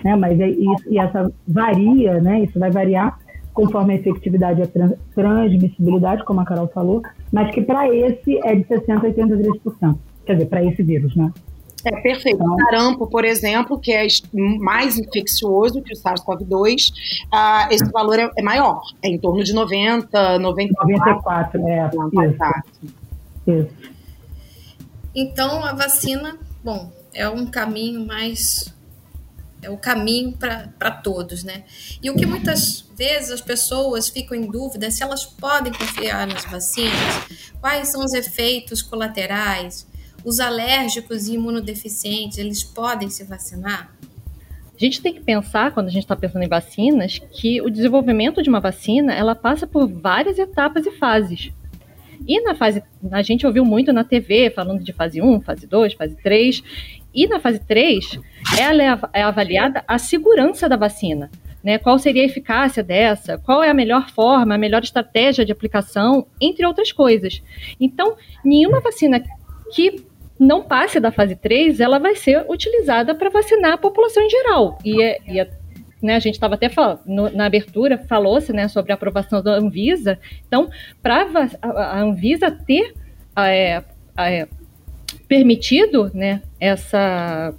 Né? Mas é isso, e essa varia, né? isso vai variar conforme a efetividade e a trans, transmissibilidade, como a Carol falou, mas que para esse é de 60% a 83%. Quer dizer, para esse vírus, né? É perfeito. Então, o sarampo, por exemplo, que é mais infeccioso que o SARS-CoV-2, uh, esse valor é, é, maior, é em torno de 90, 94. 94, é. Isso. Então, a vacina, bom, é um caminho mais é o caminho para todos, né? E o que muitas vezes as pessoas ficam em dúvida é se elas podem confiar nas vacinas, quais são os efeitos colaterais, os alérgicos e imunodeficientes, eles podem se vacinar? A gente tem que pensar, quando a gente está pensando em vacinas, que o desenvolvimento de uma vacina, ela passa por várias etapas e fases. E na fase, a gente ouviu muito na TV falando de fase 1, fase 2, fase 3, e na fase 3 é, é avaliada a segurança da vacina. Né, qual seria a eficácia dessa, qual é a melhor forma, a melhor estratégia de aplicação, entre outras coisas. Então, nenhuma vacina que não passe da fase 3, ela vai ser utilizada para vacinar a população em geral. E, é, e é, né, a gente estava até falando, no, na abertura, falou-se né, sobre a aprovação da Anvisa. Então, para a, Anvisa ter é, é, permitido né, essa,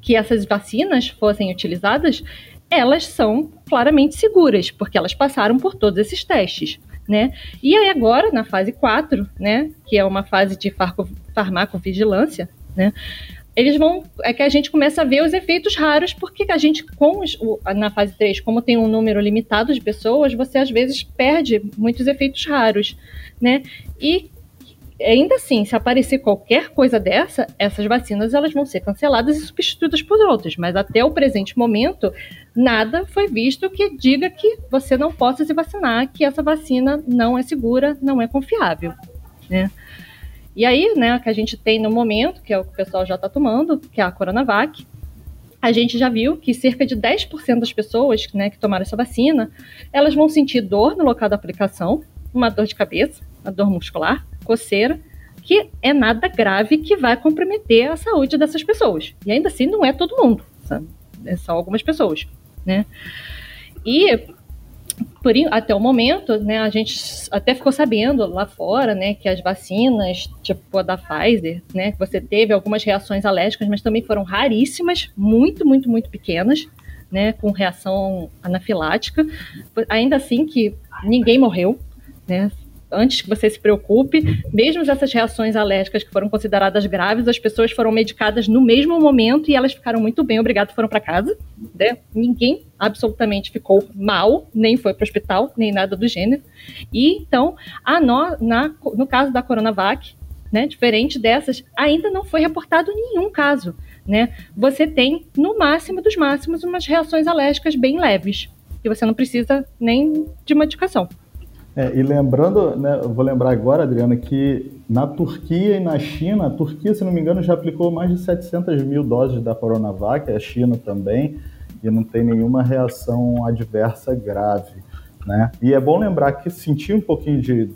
que essas vacinas fossem utilizadas, elas são claramente seguras, porque elas passaram por todos esses testes né? E aí agora, na fase 4, né, que é uma fase de farmacovigilância, né, eles vão, é que a gente começa a ver os efeitos raros, porque a gente, com os, na fase 3, como tem um número limitado de pessoas, você às vezes perde muitos efeitos raros, né? E ainda assim, se aparecer qualquer coisa dessa, essas vacinas elas vão ser canceladas e substituídas por outras. Mas até o presente momento, nada foi visto que diga que você não possa se vacinar, que essa vacina não é segura, não é confiável. Né? E aí, né, que a gente tem no momento, que é o que o pessoal já está tomando, que é a Coronavac, a gente já viu que cerca de 10% das pessoas né, que tomaram essa vacina, elas vão sentir dor no local da aplicação, uma dor de cabeça, uma dor muscular, coceira, que é nada grave que vai comprometer a saúde dessas pessoas. E ainda assim não é todo mundo, sabe? é só algumas pessoas, né? E até o momento, né, a gente até ficou sabendo lá fora, né, que as vacinas, tipo a da Pfizer, né, você teve algumas reações alérgicas, mas também foram raríssimas, muito, muito, muito pequenas, né, com reação anafilática. Ainda assim que ninguém morreu, né, antes que você se preocupe, mesmo essas reações alérgicas que foram consideradas graves, as pessoas foram medicadas no mesmo momento e elas ficaram muito bem, obrigado, foram para casa. Né? Ninguém absolutamente ficou mal, nem foi para o hospital, nem nada do gênero. E então, a no, na, no caso da Coronavac, né, diferente dessas, ainda não foi reportado nenhum caso. Né? Você tem, no máximo dos máximos, umas reações alérgicas bem leves, que você não precisa nem de medicação. É, e lembrando, né, eu vou lembrar agora, Adriana, que na Turquia e na China, a Turquia, se não me engano, já aplicou mais de 700 mil doses da Coronavac, a China também, e não tem nenhuma reação adversa grave. Né? E é bom lembrar que sentir um pouquinho de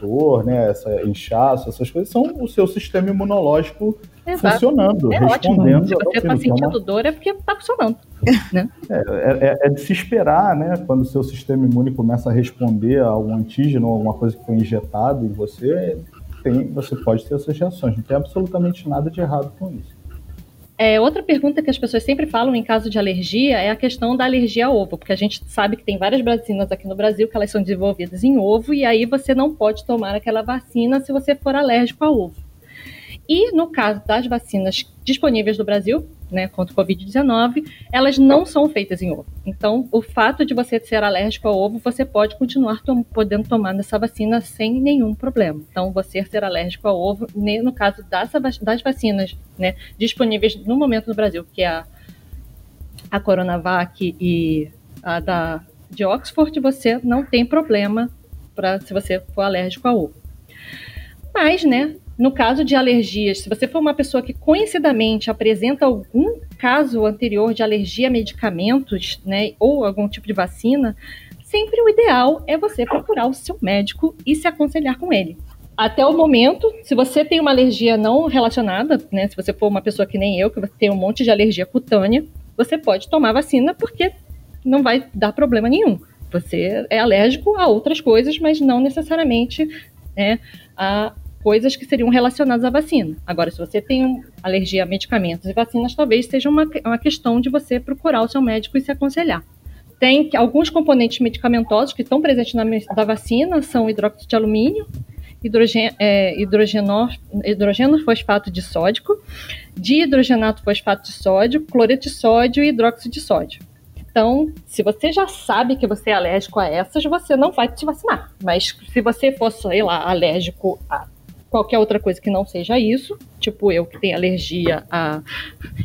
dor, né, essa inchaço, essas coisas, são o seu sistema imunológico Exato. funcionando, é respondendo. Ótimo. Se você está sentindo dor é porque está funcionando. Né? É, é, é, de se esperar, né? Quando o seu sistema imune começa a responder a algum antígeno, alguma coisa que foi injetado em você, tem, você pode ter essas reações. Não tem absolutamente nada de errado com isso. É, outra pergunta que as pessoas sempre falam em caso de alergia é a questão da alergia ao ovo, porque a gente sabe que tem várias vacinas aqui no Brasil que elas são desenvolvidas em ovo e aí você não pode tomar aquela vacina se você for alérgico ao ovo. E no caso das vacinas disponíveis no Brasil, né, contra o Covid-19, elas não são feitas em ovo. Então, o fato de você ser alérgico ao ovo, você pode continuar tom podendo tomar essa vacina sem nenhum problema. Então, você ser alérgico ao ovo, no caso das, das vacinas né, disponíveis no momento no Brasil, que é a, a Coronavac e a da de Oxford, você não tem problema para se você for alérgico a ovo. Mas, né, no caso de alergias, se você for uma pessoa que conhecidamente apresenta algum caso anterior de alergia a medicamentos, né, ou algum tipo de vacina, sempre o ideal é você procurar o seu médico e se aconselhar com ele. Até o momento, se você tem uma alergia não relacionada, né, se você for uma pessoa que nem eu, que tem um monte de alergia cutânea, você pode tomar vacina porque não vai dar problema nenhum. Você é alérgico a outras coisas, mas não necessariamente né, a coisas que seriam relacionadas à vacina. Agora, se você tem alergia a medicamentos e vacinas, talvez seja uma, uma questão de você procurar o seu médico e se aconselhar. Tem alguns componentes medicamentosos que estão presentes na da vacina, são hidróxido de alumínio, é, hidrogeno, hidrogeno fosfato de sódico, dihidrogenato fosfato de sódio, cloreto de sódio e hidróxido de sódio. Então, se você já sabe que você é alérgico a essas, você não vai te vacinar. Mas se você for, sei lá, alérgico a qualquer outra coisa que não seja isso, tipo eu que tenho alergia a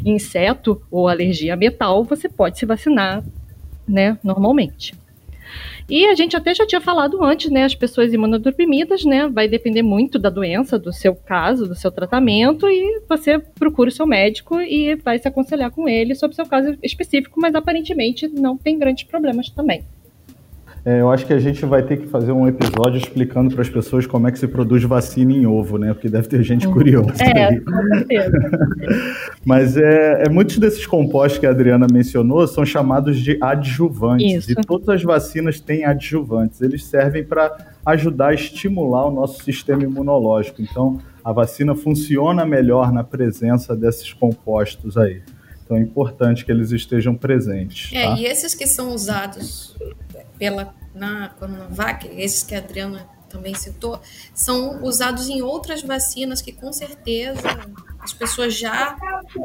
inseto ou alergia a metal, você pode se vacinar, né, normalmente. E a gente até já tinha falado antes, né? As pessoas imunodeprimidas, né? Vai depender muito da doença, do seu caso, do seu tratamento, e você procura o seu médico e vai se aconselhar com ele sobre o seu caso específico, mas aparentemente não tem grandes problemas também. É, eu acho que a gente vai ter que fazer um episódio explicando para as pessoas como é que se produz vacina em ovo, né? Porque deve ter gente uhum. curiosa. É, aí. com certeza. Mas é, é, muitos desses compostos que a Adriana mencionou são chamados de adjuvantes. Isso. E todas as vacinas têm adjuvantes. Eles servem para ajudar a estimular o nosso sistema imunológico. Então, a vacina funciona melhor na presença desses compostos aí. Então é importante que eles estejam presentes. É, tá? e esses que são usados pela na Coronavac, esses que a Adriana também citou, são usados em outras vacinas que com certeza as pessoas já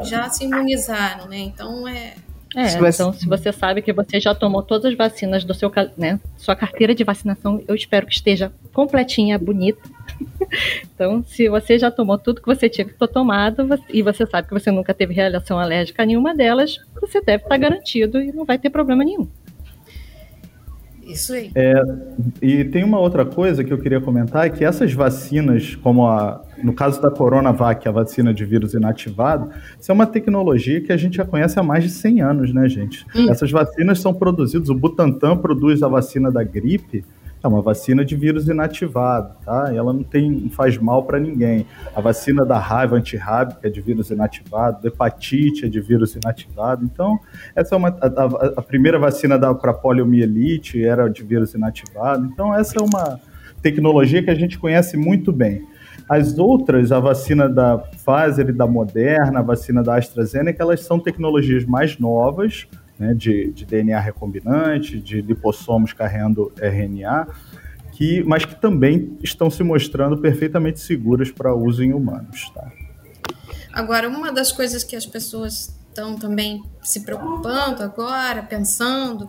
já se imunizaram, né? Então é é, então se você sabe que você já tomou todas as vacinas do seu, né, sua carteira de vacinação, eu espero que esteja completinha, bonita. então, se você já tomou tudo que você tinha que ter tomado e você sabe que você nunca teve reação alérgica a nenhuma delas, você deve estar garantido e não vai ter problema nenhum. Isso aí. É, e tem uma outra coisa que eu queria comentar, é que essas vacinas, como a, no caso da Coronavac, a vacina de vírus inativado, isso é uma tecnologia que a gente já conhece há mais de 100 anos, né, gente? Hum. Essas vacinas são produzidas, o Butantan produz a vacina da gripe, é uma vacina de vírus inativado, tá? Ela não tem, não faz mal para ninguém. A vacina da raiva antirrábica é de vírus inativado, hepatite é de vírus inativado. Então, essa é uma a, a, primeira vacina para poliomielite era de vírus inativado. Então, essa é uma tecnologia que a gente conhece muito bem. As outras, a vacina da Pfizer e da Moderna, a vacina da AstraZeneca, elas são tecnologias mais novas, né, de, de, DNA recombinante, de lipossomos carregando RNA, que, mas que também estão se mostrando perfeitamente seguras para uso em humanos. Tá? Agora, uma das coisas que as pessoas estão também se preocupando agora, pensando,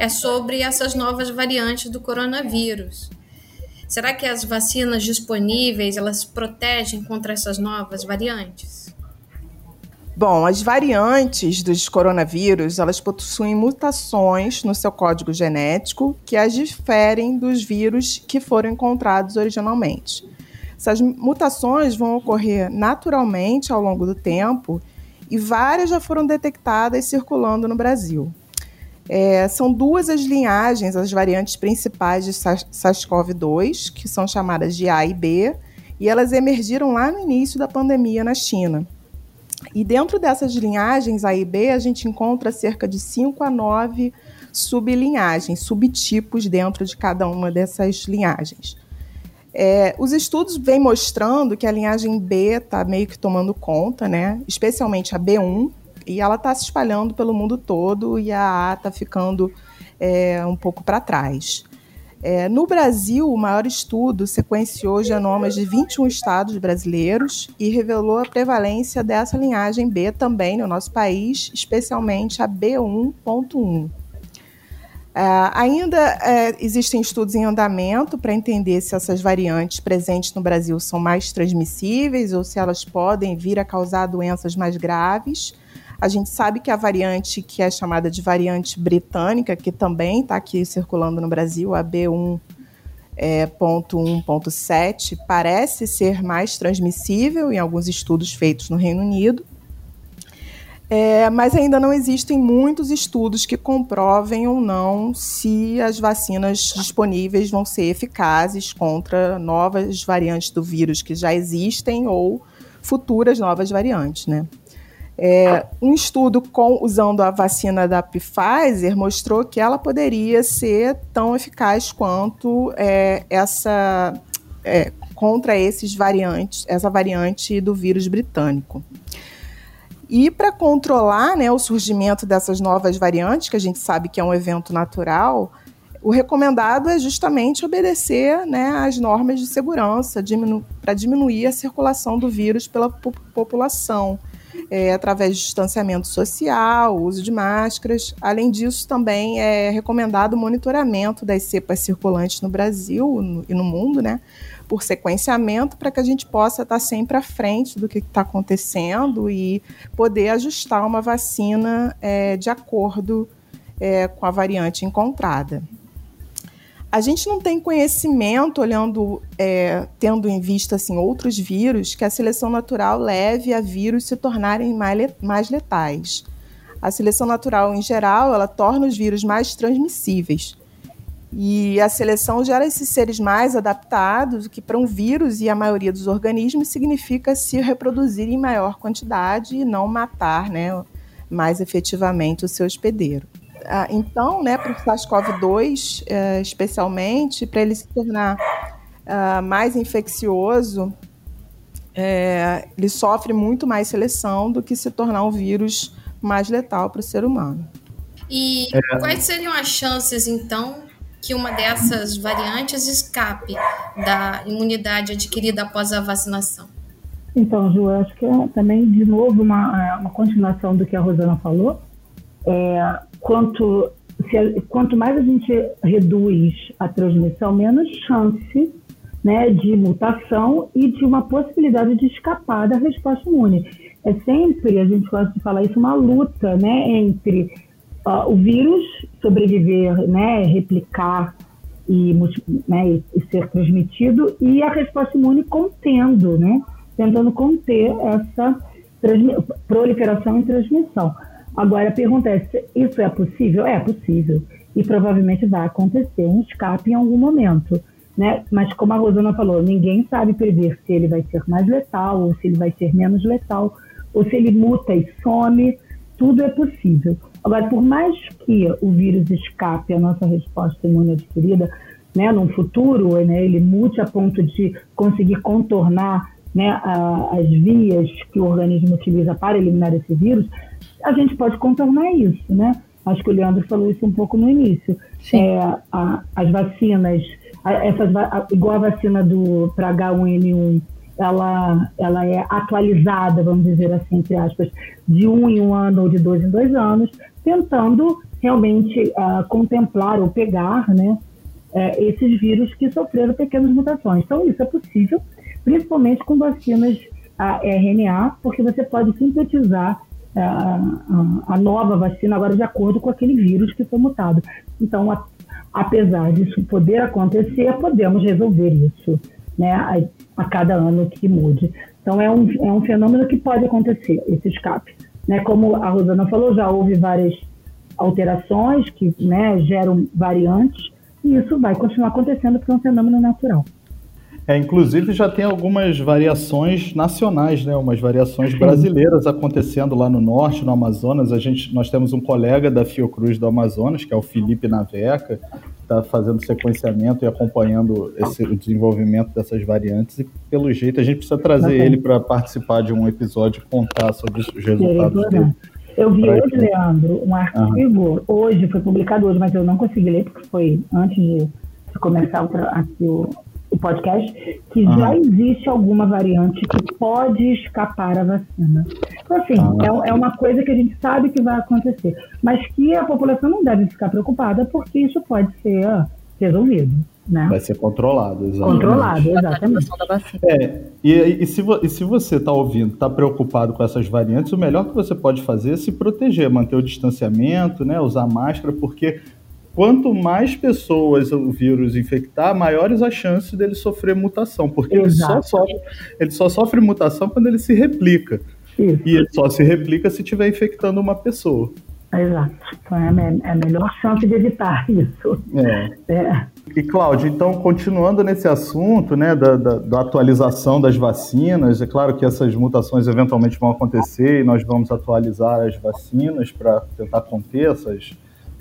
é sobre essas novas variantes do coronavírus. Será que as vacinas disponíveis elas protegem contra essas novas variantes? Bom, as variantes dos coronavírus, elas possuem mutações no seu código genético que as diferem dos vírus que foram encontrados originalmente. Essas mutações vão ocorrer naturalmente ao longo do tempo e várias já foram detectadas circulando no Brasil. É, são duas as linhagens, as variantes principais de SARS-CoV-2, que são chamadas de A e B, e elas emergiram lá no início da pandemia na China. E dentro dessas linhagens A e B, a gente encontra cerca de 5 a 9 sublinhagens, subtipos dentro de cada uma dessas linhagens. É, os estudos vêm mostrando que a linhagem B está meio que tomando conta, né? especialmente a B1, e ela está se espalhando pelo mundo todo e a A está ficando é, um pouco para trás. É, no Brasil, o maior estudo sequenciou genomas de 21 estados brasileiros e revelou a prevalência dessa linhagem B também no nosso país, especialmente a B1.1. É, ainda é, existem estudos em andamento para entender se essas variantes presentes no Brasil são mais transmissíveis ou se elas podem vir a causar doenças mais graves. A gente sabe que a variante que é chamada de variante britânica, que também está aqui circulando no Brasil, a B1 é, ponto 1.7 parece ser mais transmissível em alguns estudos feitos no Reino Unido, é, mas ainda não existem muitos estudos que comprovem ou não se as vacinas disponíveis vão ser eficazes contra novas variantes do vírus que já existem ou futuras novas variantes, né? É, um estudo com, usando a vacina da Pfizer mostrou que ela poderia ser tão eficaz quanto é, essa é, contra esses variantes, essa variante do vírus britânico. E para controlar né, o surgimento dessas novas variantes, que a gente sabe que é um evento natural, o recomendado é justamente obedecer né, às normas de segurança diminu para diminuir a circulação do vírus pela população é, através de distanciamento social, uso de máscaras. Além disso, também é recomendado o monitoramento das cepas circulantes no Brasil no, e no mundo, né? Por sequenciamento, para que a gente possa estar sempre à frente do que está acontecendo e poder ajustar uma vacina é, de acordo é, com a variante encontrada. A gente não tem conhecimento, olhando, é, tendo em vista assim, outros vírus, que a seleção natural leve a vírus se tornarem mais letais. A seleção natural, em geral, ela torna os vírus mais transmissíveis. E a seleção gera esses seres mais adaptados, o que para um vírus e a maioria dos organismos significa se reproduzir em maior quantidade e não matar né, mais efetivamente o seu hospedeiro. Ah, então, né, para o SARS-CoV-2, é, especialmente, para ele se tornar uh, mais infeccioso, é, ele sofre muito mais seleção do que se tornar um vírus mais letal para o ser humano. E é. quais seriam as chances, então, que uma dessas variantes escape da imunidade adquirida após a vacinação? Então, Ju, acho que é também, de novo, uma, é, uma continuação do que a Rosana falou. É, quanto, se, quanto mais a gente reduz a transmissão, menos chance né, de mutação e de uma possibilidade de escapar da resposta imune. É sempre, a gente gosta de falar isso, uma luta né, entre uh, o vírus sobreviver, né, replicar e, né, e, ser transmitido e a resposta imune contendo, né, tentando conter essa proliferação e transmissão. Agora a pergunta é: isso é possível? É possível. E provavelmente vai acontecer um escape em algum momento. Né? Mas como a Rosana falou, ninguém sabe prever se ele vai ser mais letal ou se ele vai ser menos letal, ou se ele muta e some, tudo é possível. Agora, por mais que o vírus escape a nossa resposta imune adquirida, né, no futuro, né, ele mute a ponto de conseguir contornar né, a, as vias que o organismo utiliza para eliminar esse vírus, a gente pode contornar isso, né? Acho que o Leandro falou isso um pouco no início. É, a, as vacinas, a, essas, igual a vacina do para H1N1, ela, ela é atualizada, vamos dizer assim, entre aspas, de um em um ano ou de dois em dois anos, tentando realmente uh, contemplar ou pegar né, uh, esses vírus que sofreram pequenas mutações. Então, isso é possível, principalmente com vacinas a RNA, porque você pode sintetizar a, a, a, nova vacina agora de acordo com aquele vírus que foi mutado. Então, a, apesar disso poder acontecer, podemos resolver isso né, a, a, cada ano que mude. Então, é um, é um fenômeno que pode acontecer, esse escape. Né, como a Rosana falou, já houve várias alterações que né, geram variantes, e isso vai continuar acontecendo porque é um fenômeno natural. É, inclusive já tem algumas variações nacionais, né? Umas variações brasileiras acontecendo lá no norte, no Amazonas. A gente, nós temos um colega da Fiocruz do Amazonas, que é o Felipe Naveca, que está fazendo sequenciamento e acompanhando esse, o desenvolvimento dessas variantes. E pelo jeito a gente precisa trazer ele para participar de um episódio e contar sobre os resultados dele. Eu vi pra hoje, Leandro, um artigo, hoje, foi publicado hoje, mas eu não consegui ler porque foi antes de começar aqui o, o podcast, que uhum. já existe alguma variante que pode escapar à vacina. Então, assim, uhum. é, é, uma coisa que a gente sabe que vai acontecer, mas que a população não deve ficar preocupada, porque isso pode ser resolvido. Né? Vai ser controlado, exatamente. Controlado, exatamente. É, e, e, se, e se você está ouvindo, está preocupado com essas variantes, o melhor que você pode fazer é se proteger, manter o distanciamento, né, usar máscara, porque quanto mais pessoas o vírus infectar, maiores as chances dele sofrer mutação, porque ele só, sofre, ele só sofre mutação quando ele se replica. Isso. E ele só se replica se estiver infectando uma pessoa. Exato. Então é a melhor chance de evitar isso. É. é. E, Cláudio, então, continuando nesse assunto né, da, da, da, atualização das vacinas, é claro que essas mutações eventualmente vão acontecer e nós vamos atualizar as vacinas para tentar conter essas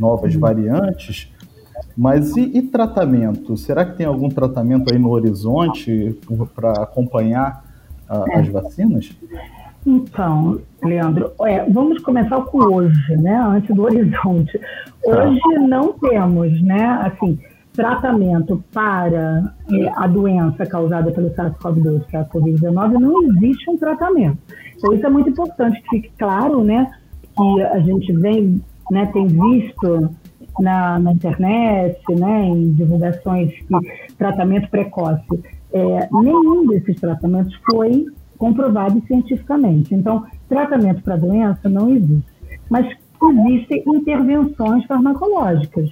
novas variantes. Mas e, e, tratamento? Será que tem algum tratamento aí no horizonte para acompanhar a, as vacinas? Então, Leandro, é, vamos começar com hoje, né? Antes do horizonte. Hoje tá. não temos, né? Assim, tratamento para é, a doença causada pelo SARS-CoV-2, que é a Covid-19, não existe um tratamento. Então, isso é muito importante que fique claro, né? Que a gente vem, né, tem visto na, na internet, né, em divulgações que tratamento precoce. É, nenhum desses tratamentos foi comprovado cientificamente. Então, tratamento para doença não existe. Mas existem intervenções farmacológicas.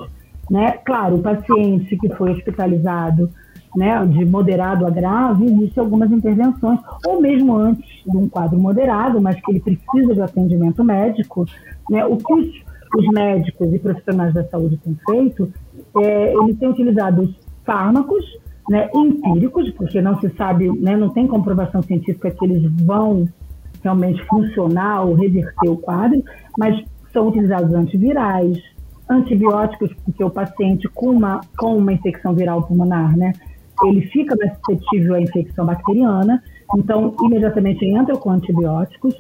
Né? Claro, o paciente que foi hospitalizado né, de moderado a grave, existem algumas intervenções, ou mesmo antes de um quadro moderado, mas que ele precisa de atendimento médico, né, o que os, os médicos e profissionais da saúde têm feito, é, eles têm utilizado fármacos né, empíricos, porque não se sabe, né, não tem comprovação científica que eles vão realmente funcionar ou reverter o quadro, mas são utilizados antivirais, antibióticos, porque o paciente com uma, com uma infecção viral pulmonar, né, ele fica mais suscetível à infecção bacteriana, então imediatamente entra com antibióticos.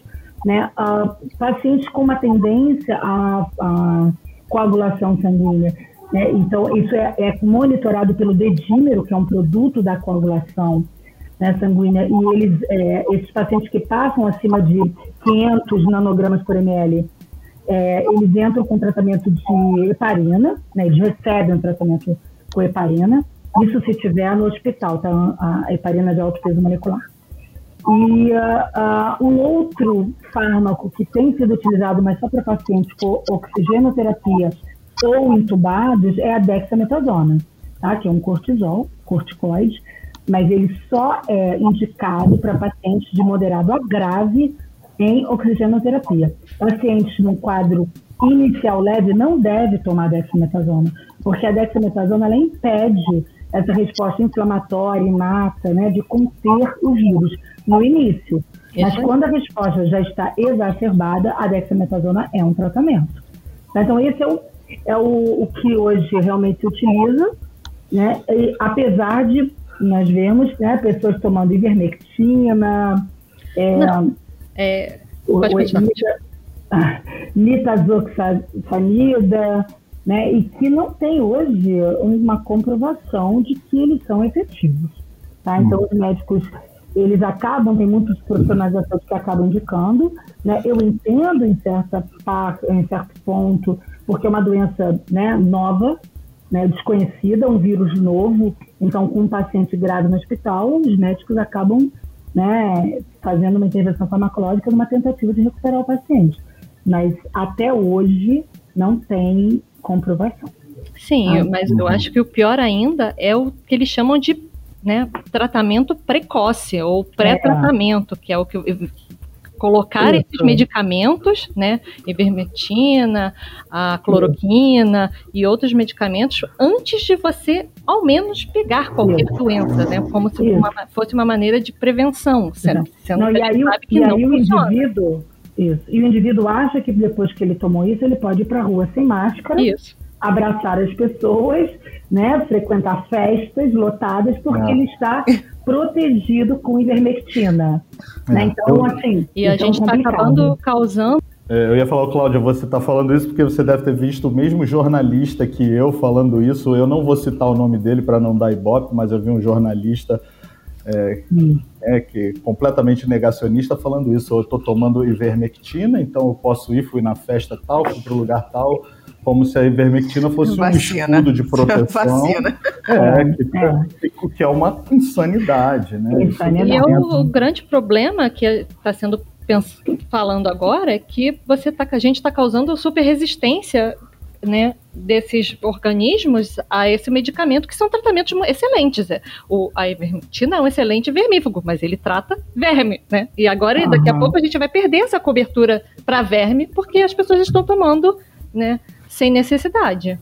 Né, uh, pacientes com uma tendência à, à coagulação sanguínea, né, então isso é, é, monitorado pelo dedímero, que é um produto da coagulação né, sanguínea, e eles, é, esses pacientes que passam acima de 500 nanogramas por ml, é, eles entram com tratamento de heparina, né, eles recebem um tratamento com heparina, isso se tiver no hospital, tá, a heparina de alto peso molecular. E uh, uh, um outro fármaco que tem sido utilizado, mas só para pacientes com oxigenoterapia ou intubados, é a dexametasona, tá? que é um cortisol, corticoide, mas ele só é indicado para pacientes de moderado a grave em oxigenoterapia. Pacientes no quadro inicial leve não deve tomar dexametasona, porque a dexametasona ela impede essa resposta inflamatória inata, né, de conter o vírus no início. Mas quando a resposta já está exacerbada, a dexametasona é um tratamento. Então esse é o, é o, o que hoje realmente se utiliza, né, e, apesar de nós vemos né, pessoas tomando ivermectina, é, não é, pode o, nitazoxanida, né, e que não tem hoje uma comprovação de que eles são efetivos. Tá? Então, os médicos eles acabam, tem muitos profissionais da saúde que acabam indicando, né? Eu entendo em certa em certo ponto, porque é uma doença, né, nova, né, desconhecida, um vírus novo. Então, com um paciente grave no hospital, os médicos acabam né, fazendo uma intervenção farmacológica numa tentativa de recuperar o paciente. Mas até hoje não tem comprovação. Sim, ah, mas eu acho que o pior ainda é o que eles chamam de né, tratamento precoce ou pré-tratamento, que é o que colocar Isso. esses medicamentos, né, ivermectina, a cloroquina Isso. e outros medicamentos antes de você, ao menos, pegar qualquer Isso. doença, né, como se uma, fosse uma maneira de prevenção, sendo, sendo não, e aí, sabe que e não aí funciona. O indivíduo, isso. E o indivíduo acha que depois que ele tomou isso, ele pode ir para a rua sem máscara. Isso abraçar as pessoas, né, frequentar festas lotadas, porque Não. ele está protegido com ivermectina. É. Né? Então, assim. E a gente está acabando causando. É, eu ia falar, Cláudia, você está falando isso porque você deve ter visto o mesmo jornalista que eu falando isso. Eu não vou citar o nome dele para não dar ibope, mas eu vi um jornalista é, é, que completamente negacionista falando isso. Eu estou tomando ivermectina, então eu posso ir, fui na festa tal, fui para o lugar tal, como se a ivermectina fosse Vacina. um escudo de proteção. Vacina. É, que, é. que é uma insanidade, né? Insanidade. E é o, o grande problema que está sendo falando agora é que você tá, a gente está causando super resistência né, desses organismos a esse medicamento, que são tratamentos excelentes. É. O, a ivermectina é um excelente vermífugo, mas ele trata verme, né? E agora, uhum. daqui a pouco, a gente vai perder essa cobertura para verme, porque as pessoas estão tomando, né, sem necessidade.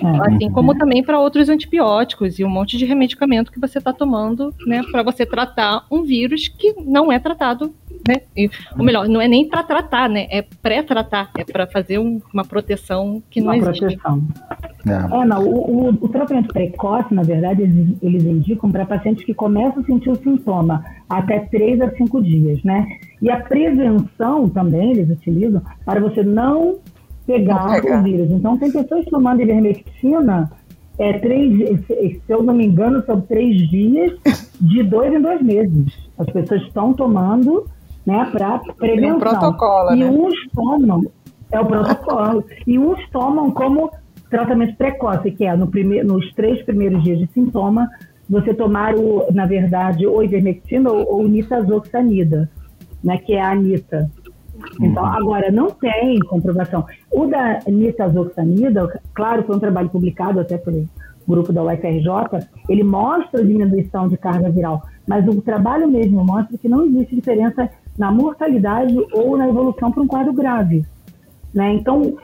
Uhum. Assim como também para outros antibióticos e um monte de remedicamento que você está tomando, né, para você tratar um vírus que não é tratado, né? E, ou melhor, não é nem para tratar, né? É pré-tratar, é para fazer um, uma proteção que não uma existe. Proteção. É. é não, o, o, o, tratamento precoce, na verdade, eles, eles indicam para pacientes que começam a sentir o sintoma até 3 a 5 dias, né? E a prevenção também eles utilizam para você não pegar, pegar. o vírus. Então, tem pessoas tomando ivermectina, é, três, se eu não me engano, são três dias, de dois em dois meses. As pessoas estão tomando né, para prevenção. É um protocolo, e né? uns tomam, é o protocolo, e uns tomam como tratamento precoce, que é no primeiro, nos três primeiros dias de sintoma, você tomar, o, na verdade, ou ivermectina ou, ou nitazoxanida, né, que é a anita. Então, uhum. agora, não tem comprovação. O da nitazoxanida, claro, foi um trabalho publicado até pelo grupo da UFRJ, ele mostra a diminuição de carga viral, mas o trabalho mesmo mostra que não existe diferença na mortalidade ou na evolução para um quadro grave. Né? Então, o,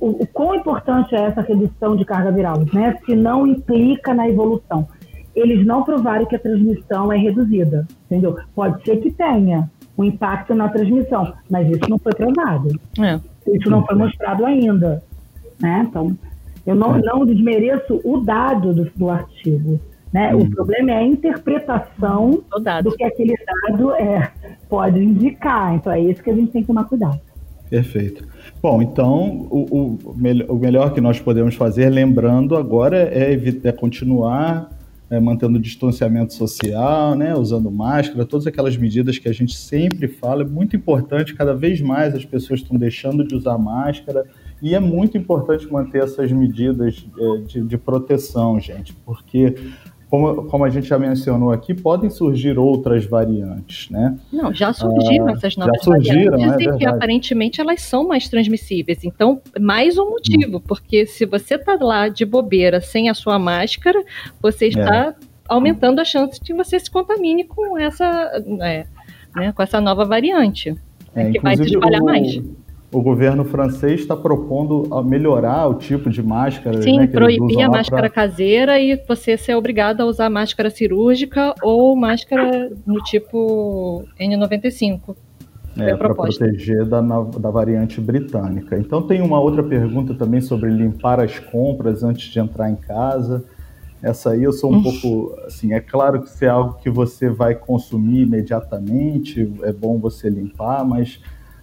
o, o, quão importante é essa redução de carga viral? Né? Se não implica na evolução. Eles não provaram que a transmissão é reduzida, entendeu? Pode ser que tenha um impacto na transmissão, mas isso não foi provado. É. Isso não foi mostrado ainda. Né? Então, eu não, é. não desmereço o dado do, do artigo. Né? Hum. O problema é a interpretação do que aquele dado é, pode indicar. Então é isso que a gente tem que tomar cuidado. Perfeito. Bom, então o, o, o melhor que nós podemos fazer, lembrando agora, é, é continuar é, mantendo o distanciamento social, né, usando máscara, todas aquelas medidas que a gente sempre fala. É muito importante, cada vez mais as pessoas estão deixando de usar máscara e é muito importante manter essas medidas é, de, de proteção, gente, porque como, como a gente já mencionou aqui, podem surgir outras variantes, né? Não, já surgiram ah, essas novas já surgiram, variantes é e que aparentemente elas são mais transmissíveis. Então, mais um motivo, hum. porque se você está lá de bobeira sem a sua máscara, você está é. aumentando a chance de você se contamine com essa, é, né, com essa nova variante, é, que vai se espalhar o, mais o governo francês está propondo melhorar o tipo de máscara. Sim, né, proibir a máscara pra... caseira e você ser obrigado a usar máscara cirúrgica ou máscara no tipo N95. É, para proteger da, da variante britânica. Então tem uma outra pergunta também sobre limpar as compras antes de entrar em casa. Essa aí eu sou um pouco assim, é claro que se é algo que você vai consumir imediatamente, é bom você limpar, mas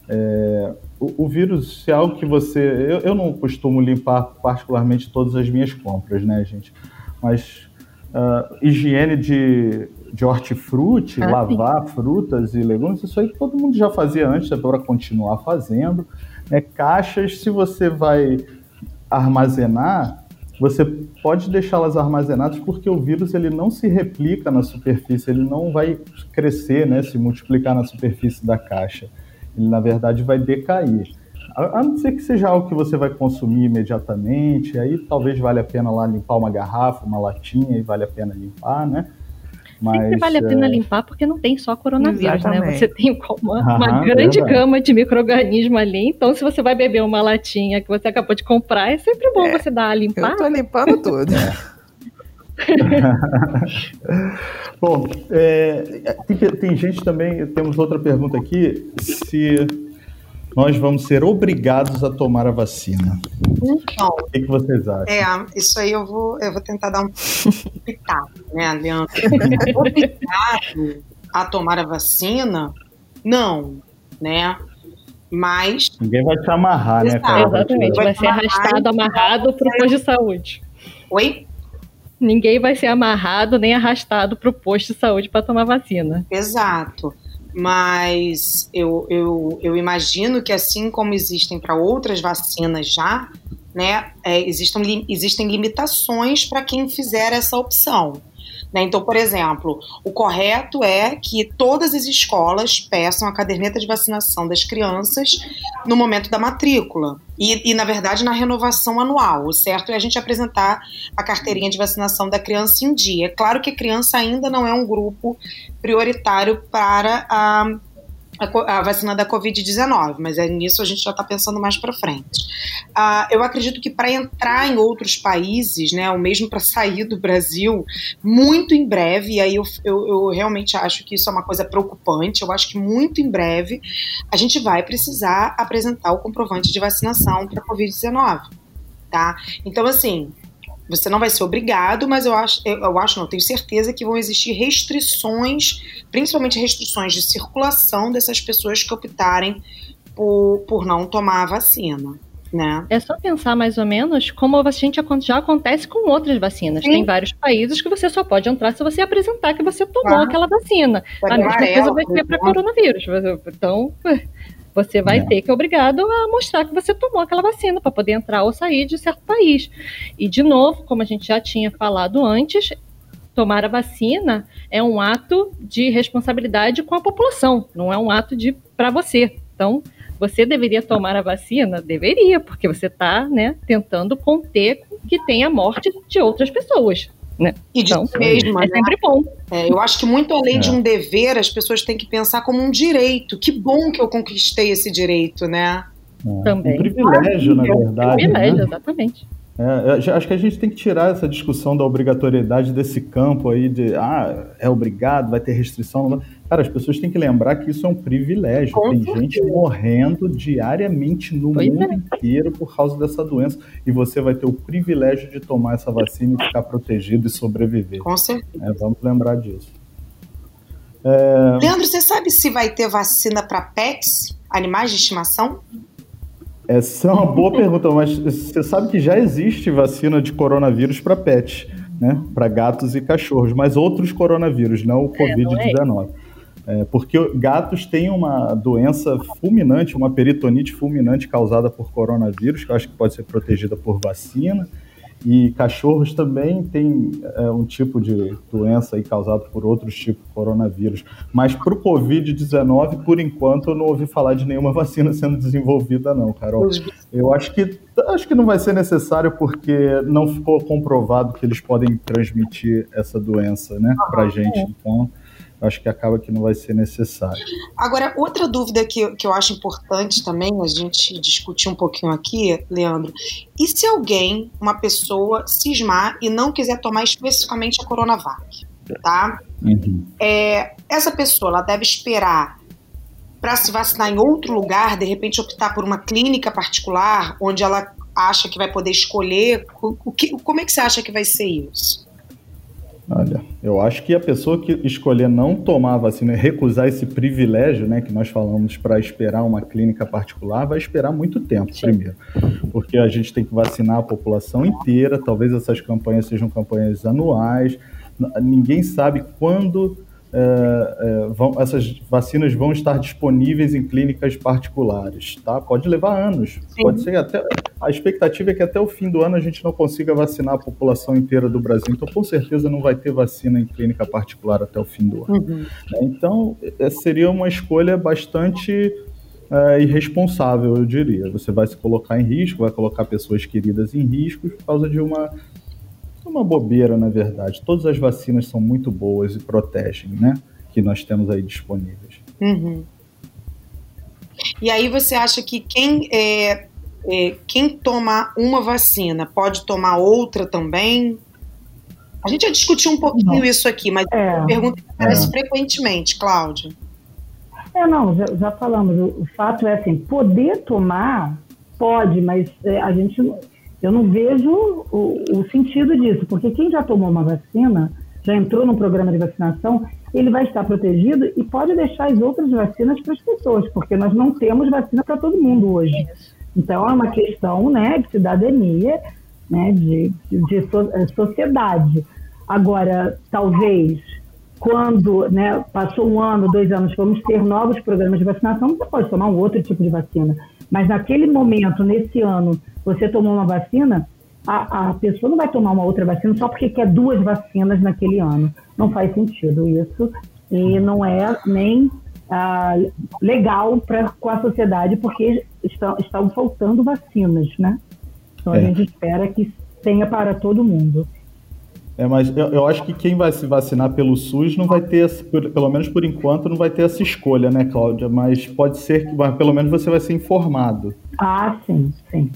é, o, o, vírus, se é algo que você. Eu, eu, não costumo limpar particularmente todas as minhas compras, né, gente? Mas uh, higiene de, de hortifruti, ah, lavar sim. frutas e legumes, isso aí todo mundo já fazia antes, é para continuar fazendo. É, caixas, se você vai armazenar, você pode deixá-las armazenadas porque o vírus ele não se replica na superfície, ele não vai crescer, né, se multiplicar na superfície da caixa ele na verdade vai decair. A, a não ser que seja algo que você vai consumir imediatamente, aí talvez valha a pena lá limpar uma garrafa, uma latinha, e vale a pena limpar, né? Mas, Sempre vale a pena é... limpar porque não tem só coronavírus, né? Exatamente. né? Você tem uma, uma grande verdade. gama de micro-organismos ali. Então, se você vai beber uma latinha que você acabou de comprar, é sempre bom é, você dar a limpar. Eu tô limpando tudo. Bom, é, tem, tem, gente também, temos outra pergunta aqui, se nós vamos ser obrigados a tomar a vacina. Então, o que, que, vocês acham? É, isso aí eu vou, eu vou tentar dar um pitaco, né, Leandro? Obrigado a tomar a vacina? Não, né? Mas. Ninguém vai te amarrar, né, cara? Exatamente, vai, vai ser arrastado, amarrado para o posto de saúde. Oi? Ninguém vai ser amarrado nem arrastado para o posto de saúde para tomar vacina. Exato. Mas eu, eu, eu imagino que, assim como existem para outras vacinas já, né, é, existem, existem limitações para quem fizer essa opção. Né? Então, por exemplo, o correto é que todas as escolas peçam a caderneta de vacinação das crianças no momento da matrícula. E, e, na verdade, na renovação anual. O certo é a gente apresentar a carteirinha de vacinação da criança em dia. É claro que a criança ainda não é um grupo prioritário para a a, vacina da Covid-19, mas é nisso a gente já está pensando mais para frente. Uh, eu acredito que para entrar em outros países, né, ou mesmo para sair do Brasil, muito em breve, e aí eu, eu, eu realmente acho que isso é uma coisa preocupante, eu acho que muito em breve a gente vai precisar apresentar o comprovante de vacinação para Covid-19. Tá? Então, assim, você não vai ser obrigado, mas eu acho, eu, acho, não, tenho certeza que vão existir restrições, principalmente restrições de circulação dessas pessoas que optarem por, por não tomar a vacina. Né? É só pensar mais ou menos como a gente já acontece com outras vacinas. Sim. Tem vários países que você só pode entrar se você apresentar que você tomou ah. aquela vacina. A mesma coisa vai ser para coronavírus. Então, você vai é. ter que obrigado a mostrar que você tomou aquela vacina para poder entrar ou sair de certo país. E de novo, como a gente já tinha falado antes, tomar a vacina é um ato de responsabilidade com a população, não é um ato de para você. Então, você deveria tomar a vacina? Deveria, porque você está né, tentando conter que tenha morte de outras pessoas. Né? E de então, mesmo, é né? sempre bom. É, eu acho que muito além é. de um dever, as pessoas têm que pensar como um direito. Que bom que eu conquistei esse direito, né? É. Também. Um privilégio, na verdade. Privilégio, né? exatamente. É, acho que a gente tem que tirar essa discussão da obrigatoriedade desse campo aí de ah, é obrigado, vai ter restrição. Cara, as pessoas têm que lembrar que isso é um privilégio. Com tem gente morrendo diariamente no pois mundo é. inteiro por causa dessa doença. E você vai ter o privilégio de tomar essa vacina e ficar protegido e sobreviver. Com certeza. É, vamos lembrar disso. É... Leandro, você sabe se vai ter vacina para pets, animais de estimação? Essa é uma boa pergunta, mas você sabe que já existe vacina de coronavírus para pets, né? Para gatos e cachorros, mas outros coronavírus, não o Covid-19. É, porque gatos têm uma doença fulminante, uma peritonite fulminante causada por coronavírus, que eu acho que pode ser protegida por vacina. E cachorros também têm é, um tipo de doença aí causada por outros tipos de coronavírus. Mas para o Covid-19, por enquanto, eu não ouvi falar de nenhuma vacina sendo desenvolvida, não, Carol. Eu acho que, acho que não vai ser necessário porque não ficou comprovado que eles podem transmitir essa doença né, para a gente. Então, acho que acaba que não vai ser necessário. Agora, outra dúvida que, que eu acho importante também a gente discutir um pouquinho aqui, Leandro, e se alguém, uma pessoa, cismar e não quiser tomar especificamente a Coronavac, tá? Uhum. É, essa pessoa, ela deve esperar para se vacinar em outro lugar, de repente optar por uma clínica particular, onde ela acha que vai poder escolher, o que, como é que você acha que vai ser isso? Olha, eu acho que a pessoa que escolher não tomar a vacina e recusar esse privilégio, né, que nós falamos para esperar uma clínica particular, vai esperar muito tempo, Sim. primeiro. Porque a gente tem que vacinar a população inteira, talvez essas campanhas sejam campanhas anuais, ninguém sabe quando é, é, vão, essas vacinas vão estar disponíveis em clínicas particulares, tá? Pode levar anos, Sim. pode ser até a expectativa é que até o fim do ano a gente não consiga vacinar a população inteira do Brasil, então com certeza não vai ter vacina em clínica particular até o fim do ano. Uhum. Então é, seria uma escolha bastante é, irresponsável, eu diria. Você vai se colocar em risco, vai colocar pessoas queridas em risco por causa de uma uma bobeira, na verdade. Todas as vacinas são muito boas e protegem, né? Que nós temos aí disponíveis. Uhum. E aí você acha que quem é, é, quem toma uma vacina pode tomar outra também? A gente já discutiu um pouquinho não. isso aqui, mas é, uma pergunta que aparece é. frequentemente, Cláudia. É, não, já, já falamos. O, o, fato é assim, poder tomar pode, mas é, a gente eu não vejo o, o, sentido disso, porque quem já tomou uma vacina, já entrou no programa de vacinação, ele vai estar protegido e pode deixar as outras vacinas para as pessoas, porque nós não temos vacina para todo mundo hoje. Então é uma questão né, de cidadania, né, de, de, de sociedade. Agora, talvez quando né, passou um ano, dois anos, vamos ter novos programas de vacinação, você pode tomar um outro tipo de vacina. Mas naquele momento, nesse ano, você tomou uma vacina, a, a pessoa não vai tomar uma outra vacina só porque quer duas vacinas naquele ano. Não faz sentido isso e não é nem ah, legal pra, com a sociedade porque estão, estão faltando vacinas, né? Então é. a gente espera que tenha para todo mundo. É, mas eu, eu, acho que quem vai se vacinar pelo SUS não vai ter, pelo menos por enquanto, não vai ter essa escolha, né, Cláudia? Mas pode ser que, pelo menos, você vai ser informado. Ah, sim, sim.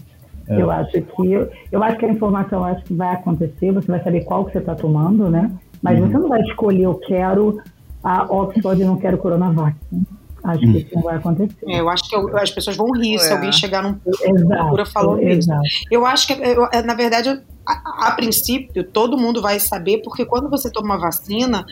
É. Eu acho que eu, eu acho que a informação acho que vai acontecer, você vai saber qual que você está tomando, né? Mas uhum. você não vai escolher, eu quero a Oxford não quero Coronavac. Né? Acho que isso não vai acontecer. É, eu acho que as pessoas vão rir é. se alguém chegar num ponto procura falando isso. Eu acho que, eu, na verdade, a, a, princípio, todo mundo vai saber, porque quando você toma uma vacina,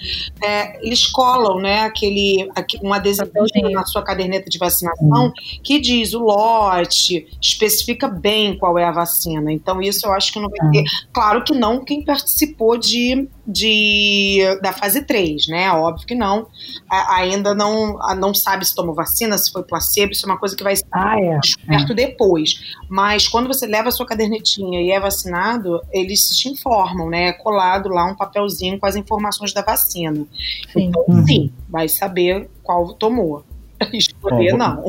é, eles colam né, aquele, um adesivo na sua caderneta de vacinação que diz o lote, especifica bem qual é a vacina. Então, isso eu acho que não vai ter. Claro que não quem participou de, de da fase 3, né? Óbvio que não. A, ainda não, não sabe se tomou vacina, se foi placebo, isso é uma coisa que vai ser ah, é. descoberto é. depois. Mas quando você leva a sua cadernetinha e é vacinado, eles te informam, né? É colado lá um papelzinho com as informações da vacina. Sim, então, uhum. sim vai saber qual tomou. Escolher, não.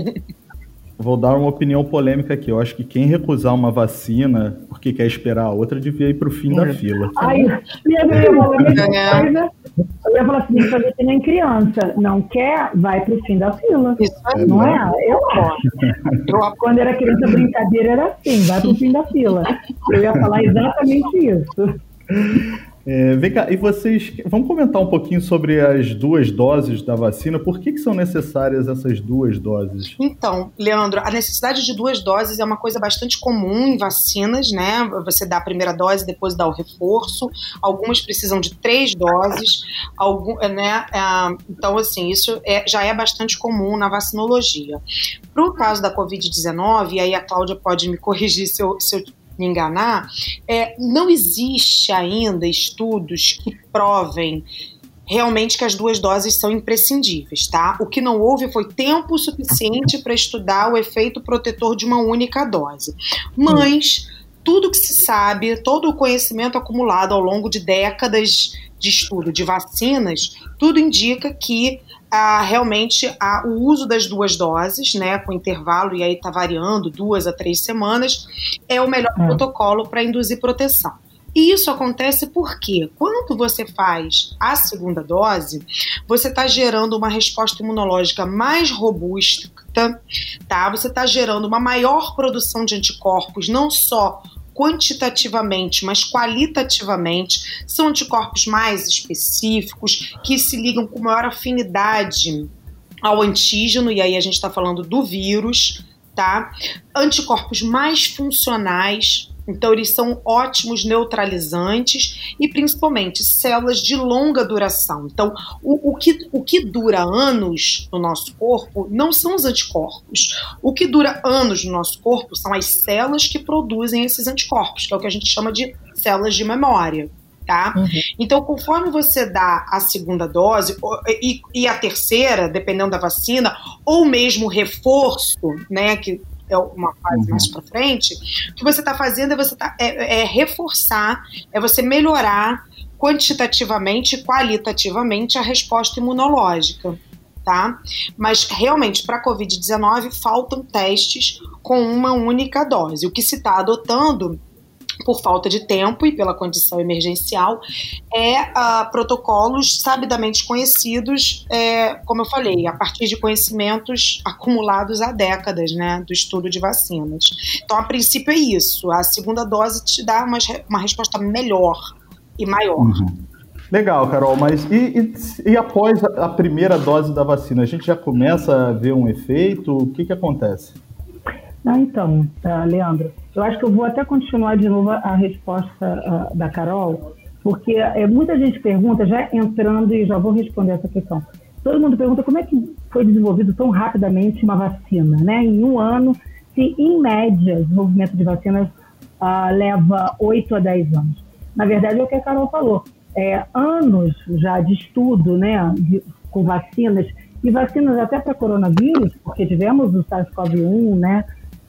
Vou dar uma opinião polêmica aqui. Eu acho que quem recusar uma vacina porque quer esperar a outra devia ir para o fim da fila. Ai, minha é. Eu ia falar assim, fazer que nem criança. Não quer, vai para o fim da fila. Isso é não é? Eu acho. Quando era criança, brincadeira era assim, vai para o fim da fila. Eu ia falar exatamente isso. É, vem cá, e vocês, vamos comentar um pouquinho sobre as duas doses da vacina. Por que, que são necessárias essas duas doses? Então, Leandro, a necessidade de duas doses é uma coisa bastante comum em vacinas, né? Você dá a primeira dose, depois dá o reforço. Algumas precisam de três doses, algum, né? É, então, assim, isso é, já é bastante comum na vacinologia. Para o caso da Covid-19, e aí a Cláudia pode me corrigir se eu, se eu me enganar, é, não existe ainda estudos que provem realmente que as duas doses são imprescindíveis, tá? O que não houve foi tempo suficiente para estudar o efeito protetor de uma única dose. Mas tudo que se sabe, todo o conhecimento acumulado ao longo de décadas de estudo de vacinas, tudo indica que a, realmente a, o uso das duas doses, né, com intervalo, e aí está variando duas a três semanas, é o melhor é. protocolo para induzir proteção. E isso acontece porque quando você faz a segunda dose, você está gerando uma resposta imunológica mais robusta, tá? Você está gerando uma maior produção de anticorpos, não só quantitativamente, mas qualitativamente, são anticorpos mais específicos, que se ligam com maior afinidade ao antígeno, e aí a gente está falando do vírus, tá? Anticorpos mais funcionais, então, eles são ótimos neutralizantes e, principalmente, células de longa duração. Então, o, o, que, o que dura anos no nosso corpo não são os anticorpos. O que dura anos no nosso corpo são as células que produzem esses anticorpos, que é o que a gente chama de células de memória. Tá? Uhum. Então, conforme você dá a segunda dose e, e, a terceira, dependendo da vacina, ou mesmo reforço, né, que uma fase uhum. mais para frente, o que você está fazendo é você tá, é, é, reforçar, é você melhorar quantitativamente e qualitativamente a resposta imunológica. Tá? Mas realmente para a Covid-19 faltam testes com uma única dose. O que se está adotando por falta de tempo e pela condição emergencial, é uh, protocolos sabidamente conhecidos, é, como eu falei, a partir de conhecimentos acumulados há décadas, né, do estudo de vacinas. Então, a princípio é isso. A segunda dose te dá uma, uma resposta melhor e maior. Uhum. Legal, Carol, mas e, e, e após a primeira dose da vacina, a gente já começa a ver um efeito? O que, que acontece? Ah, então, uh, Leandro, eu acho que eu vou até continuar de novo a resposta uh, da Carol, porque uh, muita gente pergunta, já entrando e já vou responder essa questão. Todo mundo pergunta como é que foi desenvolvido tão rapidamente uma vacina, né? Em um ano, se em média o desenvolvimento de vacinas uh, leva 8 a 10 anos. Na verdade, é o que a Carol falou. é, anos já de estudo né, de, com vacinas, e vacinas até para coronavírus, porque tivemos o SARS-CoV-1, né,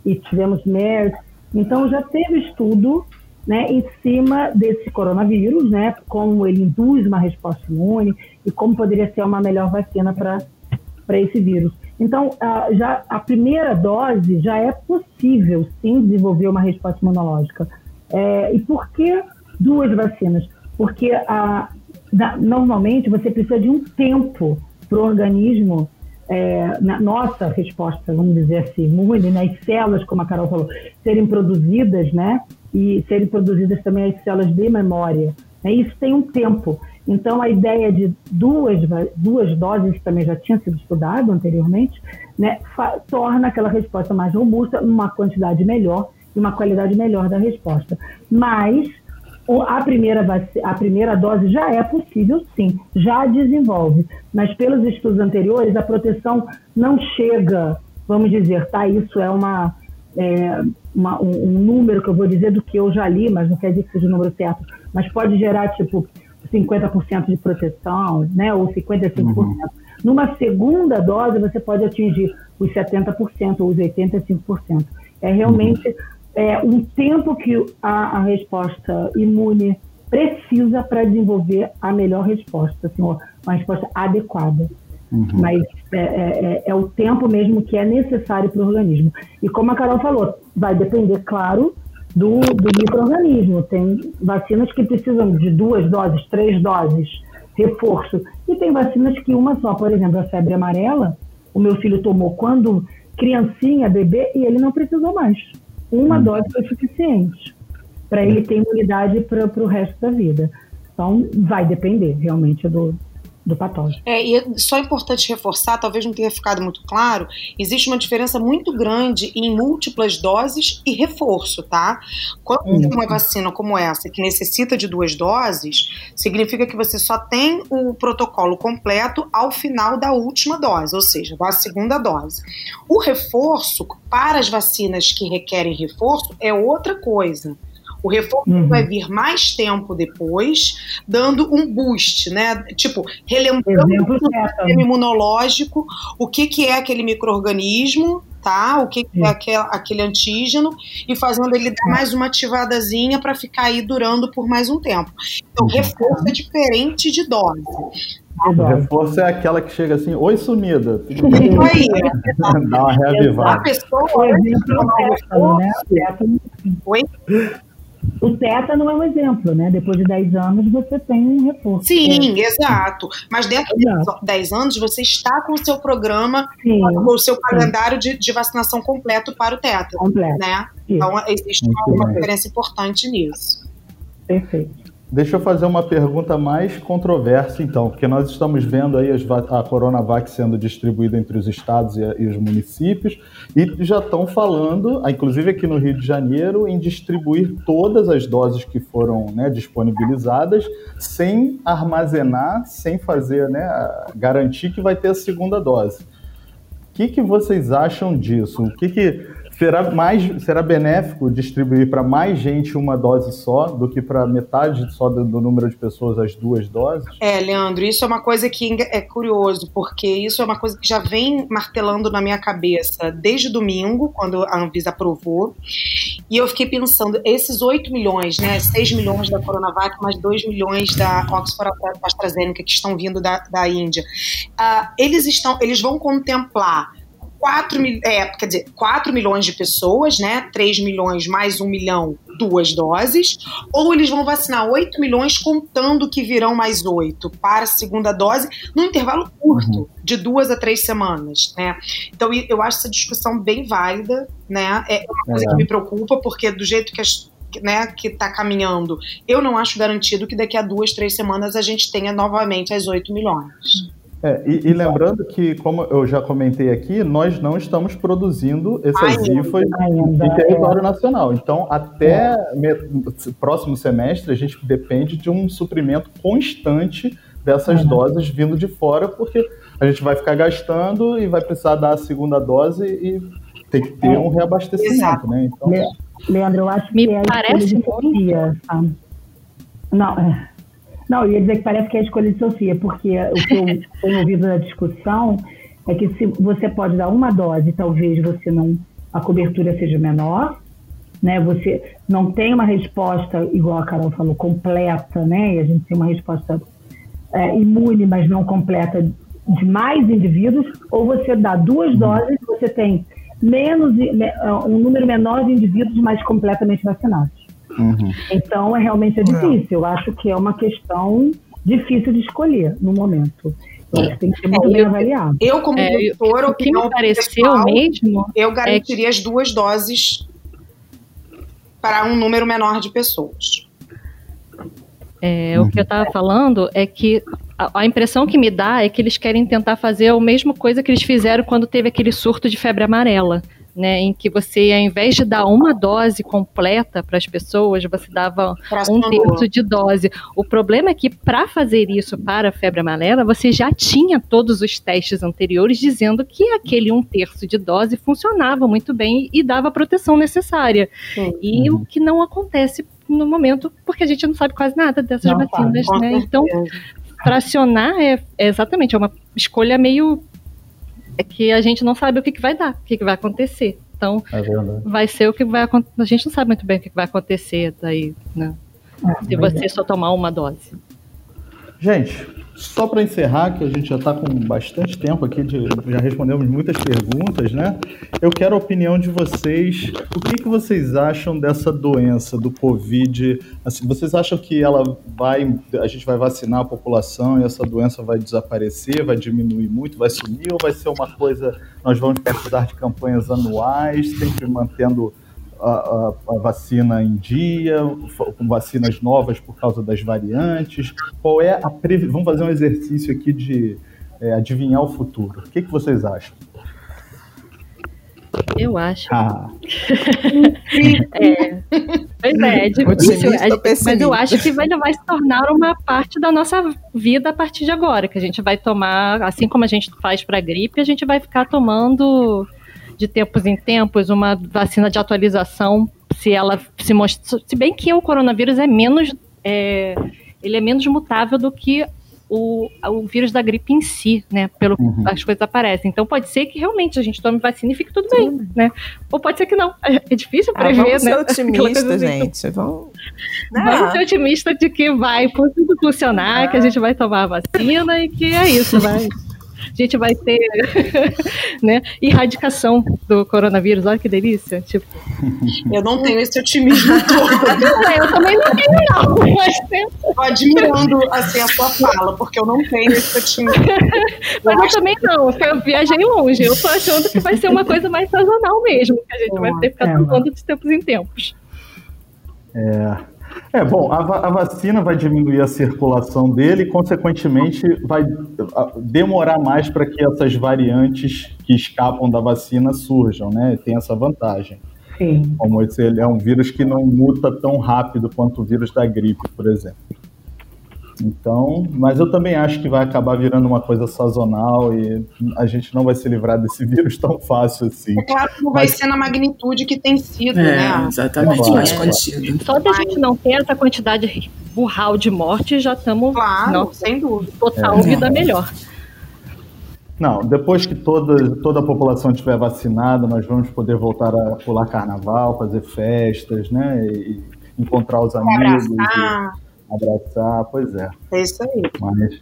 e tivemos MERS, então já teve estudo né, em cima desse coronavírus, né, como ele induz uma resposta imune e como poderia ser uma melhor vacina para esse vírus. Então, a, já a primeira dose já é possível, sim, desenvolver uma resposta imunológica. É, e por que duas vacinas? Porque a, da, normalmente você precisa de um tempo para o organismo, é, na nossa resposta, vamos dizer assim, imune, né, as células, como a Carol falou, serem produzidas, né, e serem produzidas também as células de memória. Né, isso tem um tempo. Então, a ideia de duas, duas doses, também já tinha sido estudado anteriormente, né, torna aquela resposta mais robusta, uma quantidade melhor e uma qualidade melhor da resposta. Mas a primeira, a primeira dose já é possível, sim, já desenvolve. Mas pelos estudos anteriores, a proteção não chega, vamos dizer, tá? Isso é uma, é, uma um, um, número que eu vou dizer do que eu já li, mas não quer dizer que seja o número certo. Mas pode gerar, tipo, 50% de proteção, né? Ou 55%. Uhum. Numa segunda dose, você pode atingir os 70% ou os 85%. É realmente. Uhum é, um tempo que a, a resposta imune precisa para desenvolver a melhor resposta, assim, uma resposta adequada. Uhum. Mas é, é, é, é, o tempo mesmo que é necessário para o organismo. E como a Carol falou, vai depender, claro, do, do microorganismo. Tem vacinas que precisam de duas doses, três doses, reforço. E tem vacinas que uma só, por exemplo, a febre amarela, o meu filho tomou quando criancinha, bebê, e ele não precisou mais. Uma hum. dose foi suficiente para ele ter imunidade para o resto da vida. Então, vai depender realmente do, do patógeno. É, e é só importante reforçar, talvez não tenha ficado muito claro, existe uma diferença muito grande em múltiplas doses e reforço, tá? Quando uhum. tem uma vacina como essa, que necessita de duas doses, significa que você só tem o protocolo completo ao final da última dose, ou seja, da segunda dose. O reforço, para as vacinas que requerem reforço, é outra coisa. O reforço uhum. vai vir mais tempo depois, dando um boost, né? Tipo, relembrando o sistema imunológico, o que, que é aquele microorganismo, tá? O que, que é aquele, aquele antígeno e fazendo ele dar mais uma ativadazinha para ficar aí durando por mais um tempo. Então, uhum. reforço é diferente de dose. O reforço é aquela que chega assim, oi sumida. Tudo aí. Dá uma reavivada. A pessoa. Né? Oi? O tétano é um exemplo, né? Depois de 10 anos você tem um reforço. Sim, é. exato. Mas dentro exato. de 10 anos você está com o seu programa, sim, com o seu calendário de, de, vacinação completo para o tétano. Completo. Né? Então existe uma, uma diferença importante nisso. Perfeito. Deixa eu fazer uma pergunta mais controversa, então, porque nós estamos vendo aí a Coronavac sendo distribuída entre os estados e, os municípios, e já estão falando, inclusive aqui no Rio de Janeiro, em distribuir todas as doses que foram né, disponibilizadas, sem armazenar, sem fazer, né, garantir que vai ter a segunda dose. O que, que vocês acham disso? O que, que será mais será benéfico distribuir para mais gente uma dose só do que para metade só do, do, número de pessoas as duas doses? É, Leandro, isso é uma coisa que é curioso, porque isso é uma coisa que já vem martelando na minha cabeça desde domingo, quando a Anvisa aprovou. E eu fiquei pensando, esses 8 milhões, né, 6 milhões da Coronavac, mais 2 milhões da Oxford AstraZeneca que estão vindo da, da Índia, uh, eles estão, eles vão contemplar 4, é, quer dizer, 4 milhões de pessoas, né? 3 milhões mais 1 milhão, duas doses, ou eles vão vacinar 8 milhões contando que virão mais 8 para a segunda dose, num intervalo curto, uhum. de duas a três semanas, né? Então eu acho essa discussão bem válida, né? É uma coisa é. que me preocupa, porque do jeito que as né, que está caminhando, eu não acho garantido que daqui a duas, três semanas a gente tenha novamente as 8 milhões. É, e, e, lembrando que, como eu já comentei aqui, nós não estamos produzindo essas IFAs em é. território nacional. Então, até me, próximo semestre, a gente depende de um suprimento constante dessas uhum. doses vindo de fora, porque a gente vai ficar gastando e vai precisar dar a segunda dose e tem que ter é. um reabastecimento, né? Então, Leandro, eu acho que me é parece muito. Não, é Não, eu ia dizer que parece que é a escolha de Sofia, porque o que eu tenho ouvido na discussão é que se você pode dar uma dose, talvez você não a cobertura seja menor, né? Você não tem uma resposta igual a Carol falou completa, né? E a gente tem uma resposta é, imune, mas não completa de mais indivíduos, ou você dá duas uhum. doses, você tem menos um número menor de indivíduos mais completamente vacinados. Uhum. Então, é realmente é difícil. Eu acho que é uma questão difícil de escolher no momento. Eu acho que tem que ser muito bem avaliado. Eu, como é, doutor, o que me pareceu pessoal, mesmo. Eu é garantiria é... as duas doses para um número menor de pessoas. É, o que eu estava falando é que a, a, impressão que me dá é que eles querem tentar fazer a mesma coisa que eles fizeram quando teve aquele surto de febre amarela né, em que você, ao invés de dar uma dose completa para as pessoas, você dava um terço de dose. O problema é que, para fazer isso para a febre amarela, você já tinha todos os testes anteriores dizendo que aquele um terço de dose funcionava muito bem e dava a proteção necessária. Sim. E uhum. o que não acontece no momento, porque a gente não sabe quase nada dessas não, vacinas, né? Então, fracionar é, é exatamente é uma escolha meio é que a gente não sabe o que, que vai dar, o que, que vai acontecer. Então, é vai ser o que vai acontecer. A gente não sabe muito bem o que, que vai acontecer daí, né? É, Se você só tomar uma dose. Gente, só para encerrar, que a gente já está com bastante tempo aqui, de, já respondemos muitas perguntas, né? Eu quero a opinião de vocês. O que, que vocês acham dessa doença do Covid? Assim, vocês acham que ela vai, a gente vai vacinar a população e essa doença vai desaparecer, vai diminuir muito, vai sumir ou vai ser uma coisa? Nós vamos precisar de campanhas anuais, sempre mantendo a, a, a, vacina em dia, com vacinas novas por causa das variantes? Qual é a previsão? Vamos fazer um exercício aqui de é, adivinhar o futuro. O que, que vocês acham? Eu acho. Ah. é, pois é, é difícil. Mas eu acho que vai, vai se tornar uma parte da nossa vida a partir de agora, que a gente vai tomar, assim como a gente faz para gripe, a gente vai ficar tomando de tempos em tempos uma vacina de atualização, se ela se mostra. Se bem que o coronavírus é menos. É, ele é menos mutável do que o, o vírus da gripe em si, né? Pelo uhum. as coisas aparecem. Então pode ser que realmente a gente tome vacina e fique tudo Sim. bem, né? Ou pode ser que não. É difícil ah, prever, ah, vamos né? Ser otimista, assim. gente. Vamos... vamos ser otimista de que vai tudo funcionar, ah. que a gente vai tomar a vacina e que é isso, vai a gente vai ter né, erradicação do coronavírus. Olha que delícia. Tipo. Eu não tenho esse otimismo todo. eu também não tenho, não. Mas Estou admirando assim, a sua fala, porque eu não tenho esse otimismo. Mas eu, eu também não, porque eu viajei longe. Eu tô achando que vai ser uma coisa mais sazonal mesmo, que a gente vai ter que ficar é, tomando de tempos em tempos. É. É, bom, a, a, vacina vai diminuir a circulação dele e, consequentemente, vai demorar mais para que essas variantes que escapam da vacina surjam, né? Tem essa vantagem. Sim. Como esse ele é um vírus que não muta tão rápido quanto o vírus da gripe, por exemplo. Então, mas eu também acho que vai acabar virando uma coisa sazonal e a gente não vai se livrar desse vírus tão fácil assim. É claro que não vai ser na magnitude que tem sido, é, né? Exatamente, é, mais contido. Só de a gente não ter essa quantidade burral de morte, já estamos claro, sem dúvida. total é. vida melhor. Não, depois que toda, toda a população estiver vacinada, nós vamos poder voltar a pular carnaval, fazer festas, né? E encontrar os amigos. Abraçar. E abraçar, pois é. É isso aí. Mas,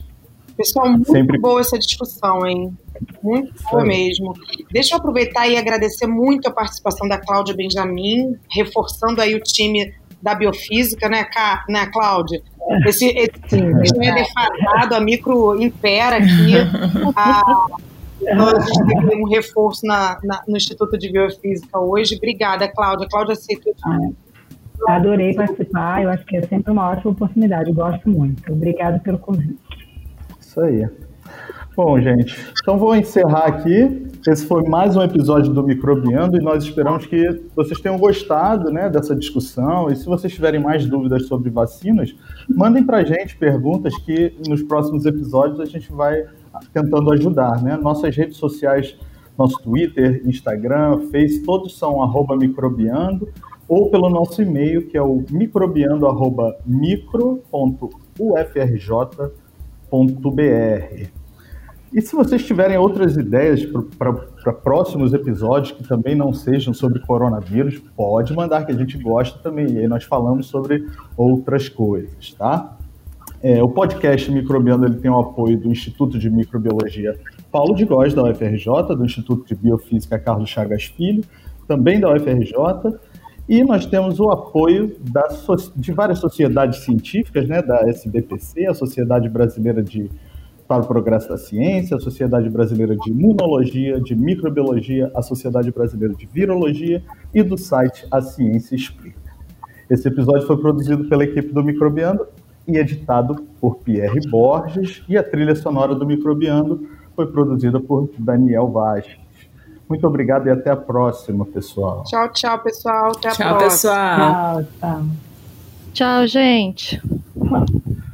Pessoal, muito sempre... boa essa discussão, hein? Muito boa mesmo. Deixa eu aproveitar e agradecer muito a participação da Cláudia Benjamin, reforçando aí o time da biofísica, né, Cá, né Cláudia? Esse, esse, esse é defasado, a micro impera aqui. A, então, a teve um reforço na, na, no Instituto de Biofísica hoje. Obrigada, Cláudia. Cláudia aceitou. Adorei participar, eu acho que é sempre uma ótima oportunidade, gosto muito. Obrigada pelo convite. Isso aí. Bom, gente, então vou encerrar aqui. Esse foi mais um episódio do Microbiando e nós esperamos que vocês tenham gostado né, dessa discussão. E se vocês tiverem mais dúvidas sobre vacinas, mandem para a gente perguntas que nos próximos episódios a gente vai tentando ajudar. Né? Nossas redes sociais, nosso Twitter, Instagram, Face, todos são microbiando. Ou pelo nosso e-mail, que é o microbiando.micro.ufrj.br. E se vocês tiverem outras ideias para próximos episódios que também não sejam sobre coronavírus, pode mandar que a gente gosta também. E aí nós falamos sobre outras coisas, tá? É, o podcast Microbiando ele tem o apoio do Instituto de Microbiologia Paulo de Góes, da UFRJ, do Instituto de Biofísica Carlos Chagas Filho, também da UFRJ, e nós temos o apoio da, de várias sociedades científicas, né, da SBPC, a Sociedade Brasileira de para o Progresso da Ciência, a Sociedade Brasileira de Imunologia, de Microbiologia, a Sociedade Brasileira de Virologia e do site A Ciência Explica. Esse episódio foi produzido pela equipe do Microbiando e editado por Pierre Borges, e a trilha sonora do Microbiando foi produzida por Daniel Vaz. Muito obrigado e até a próxima, pessoal. Tchau, tchau, pessoal. Até a tchau, próxima. pessoal. Tchau, tchau. Tchau, gente.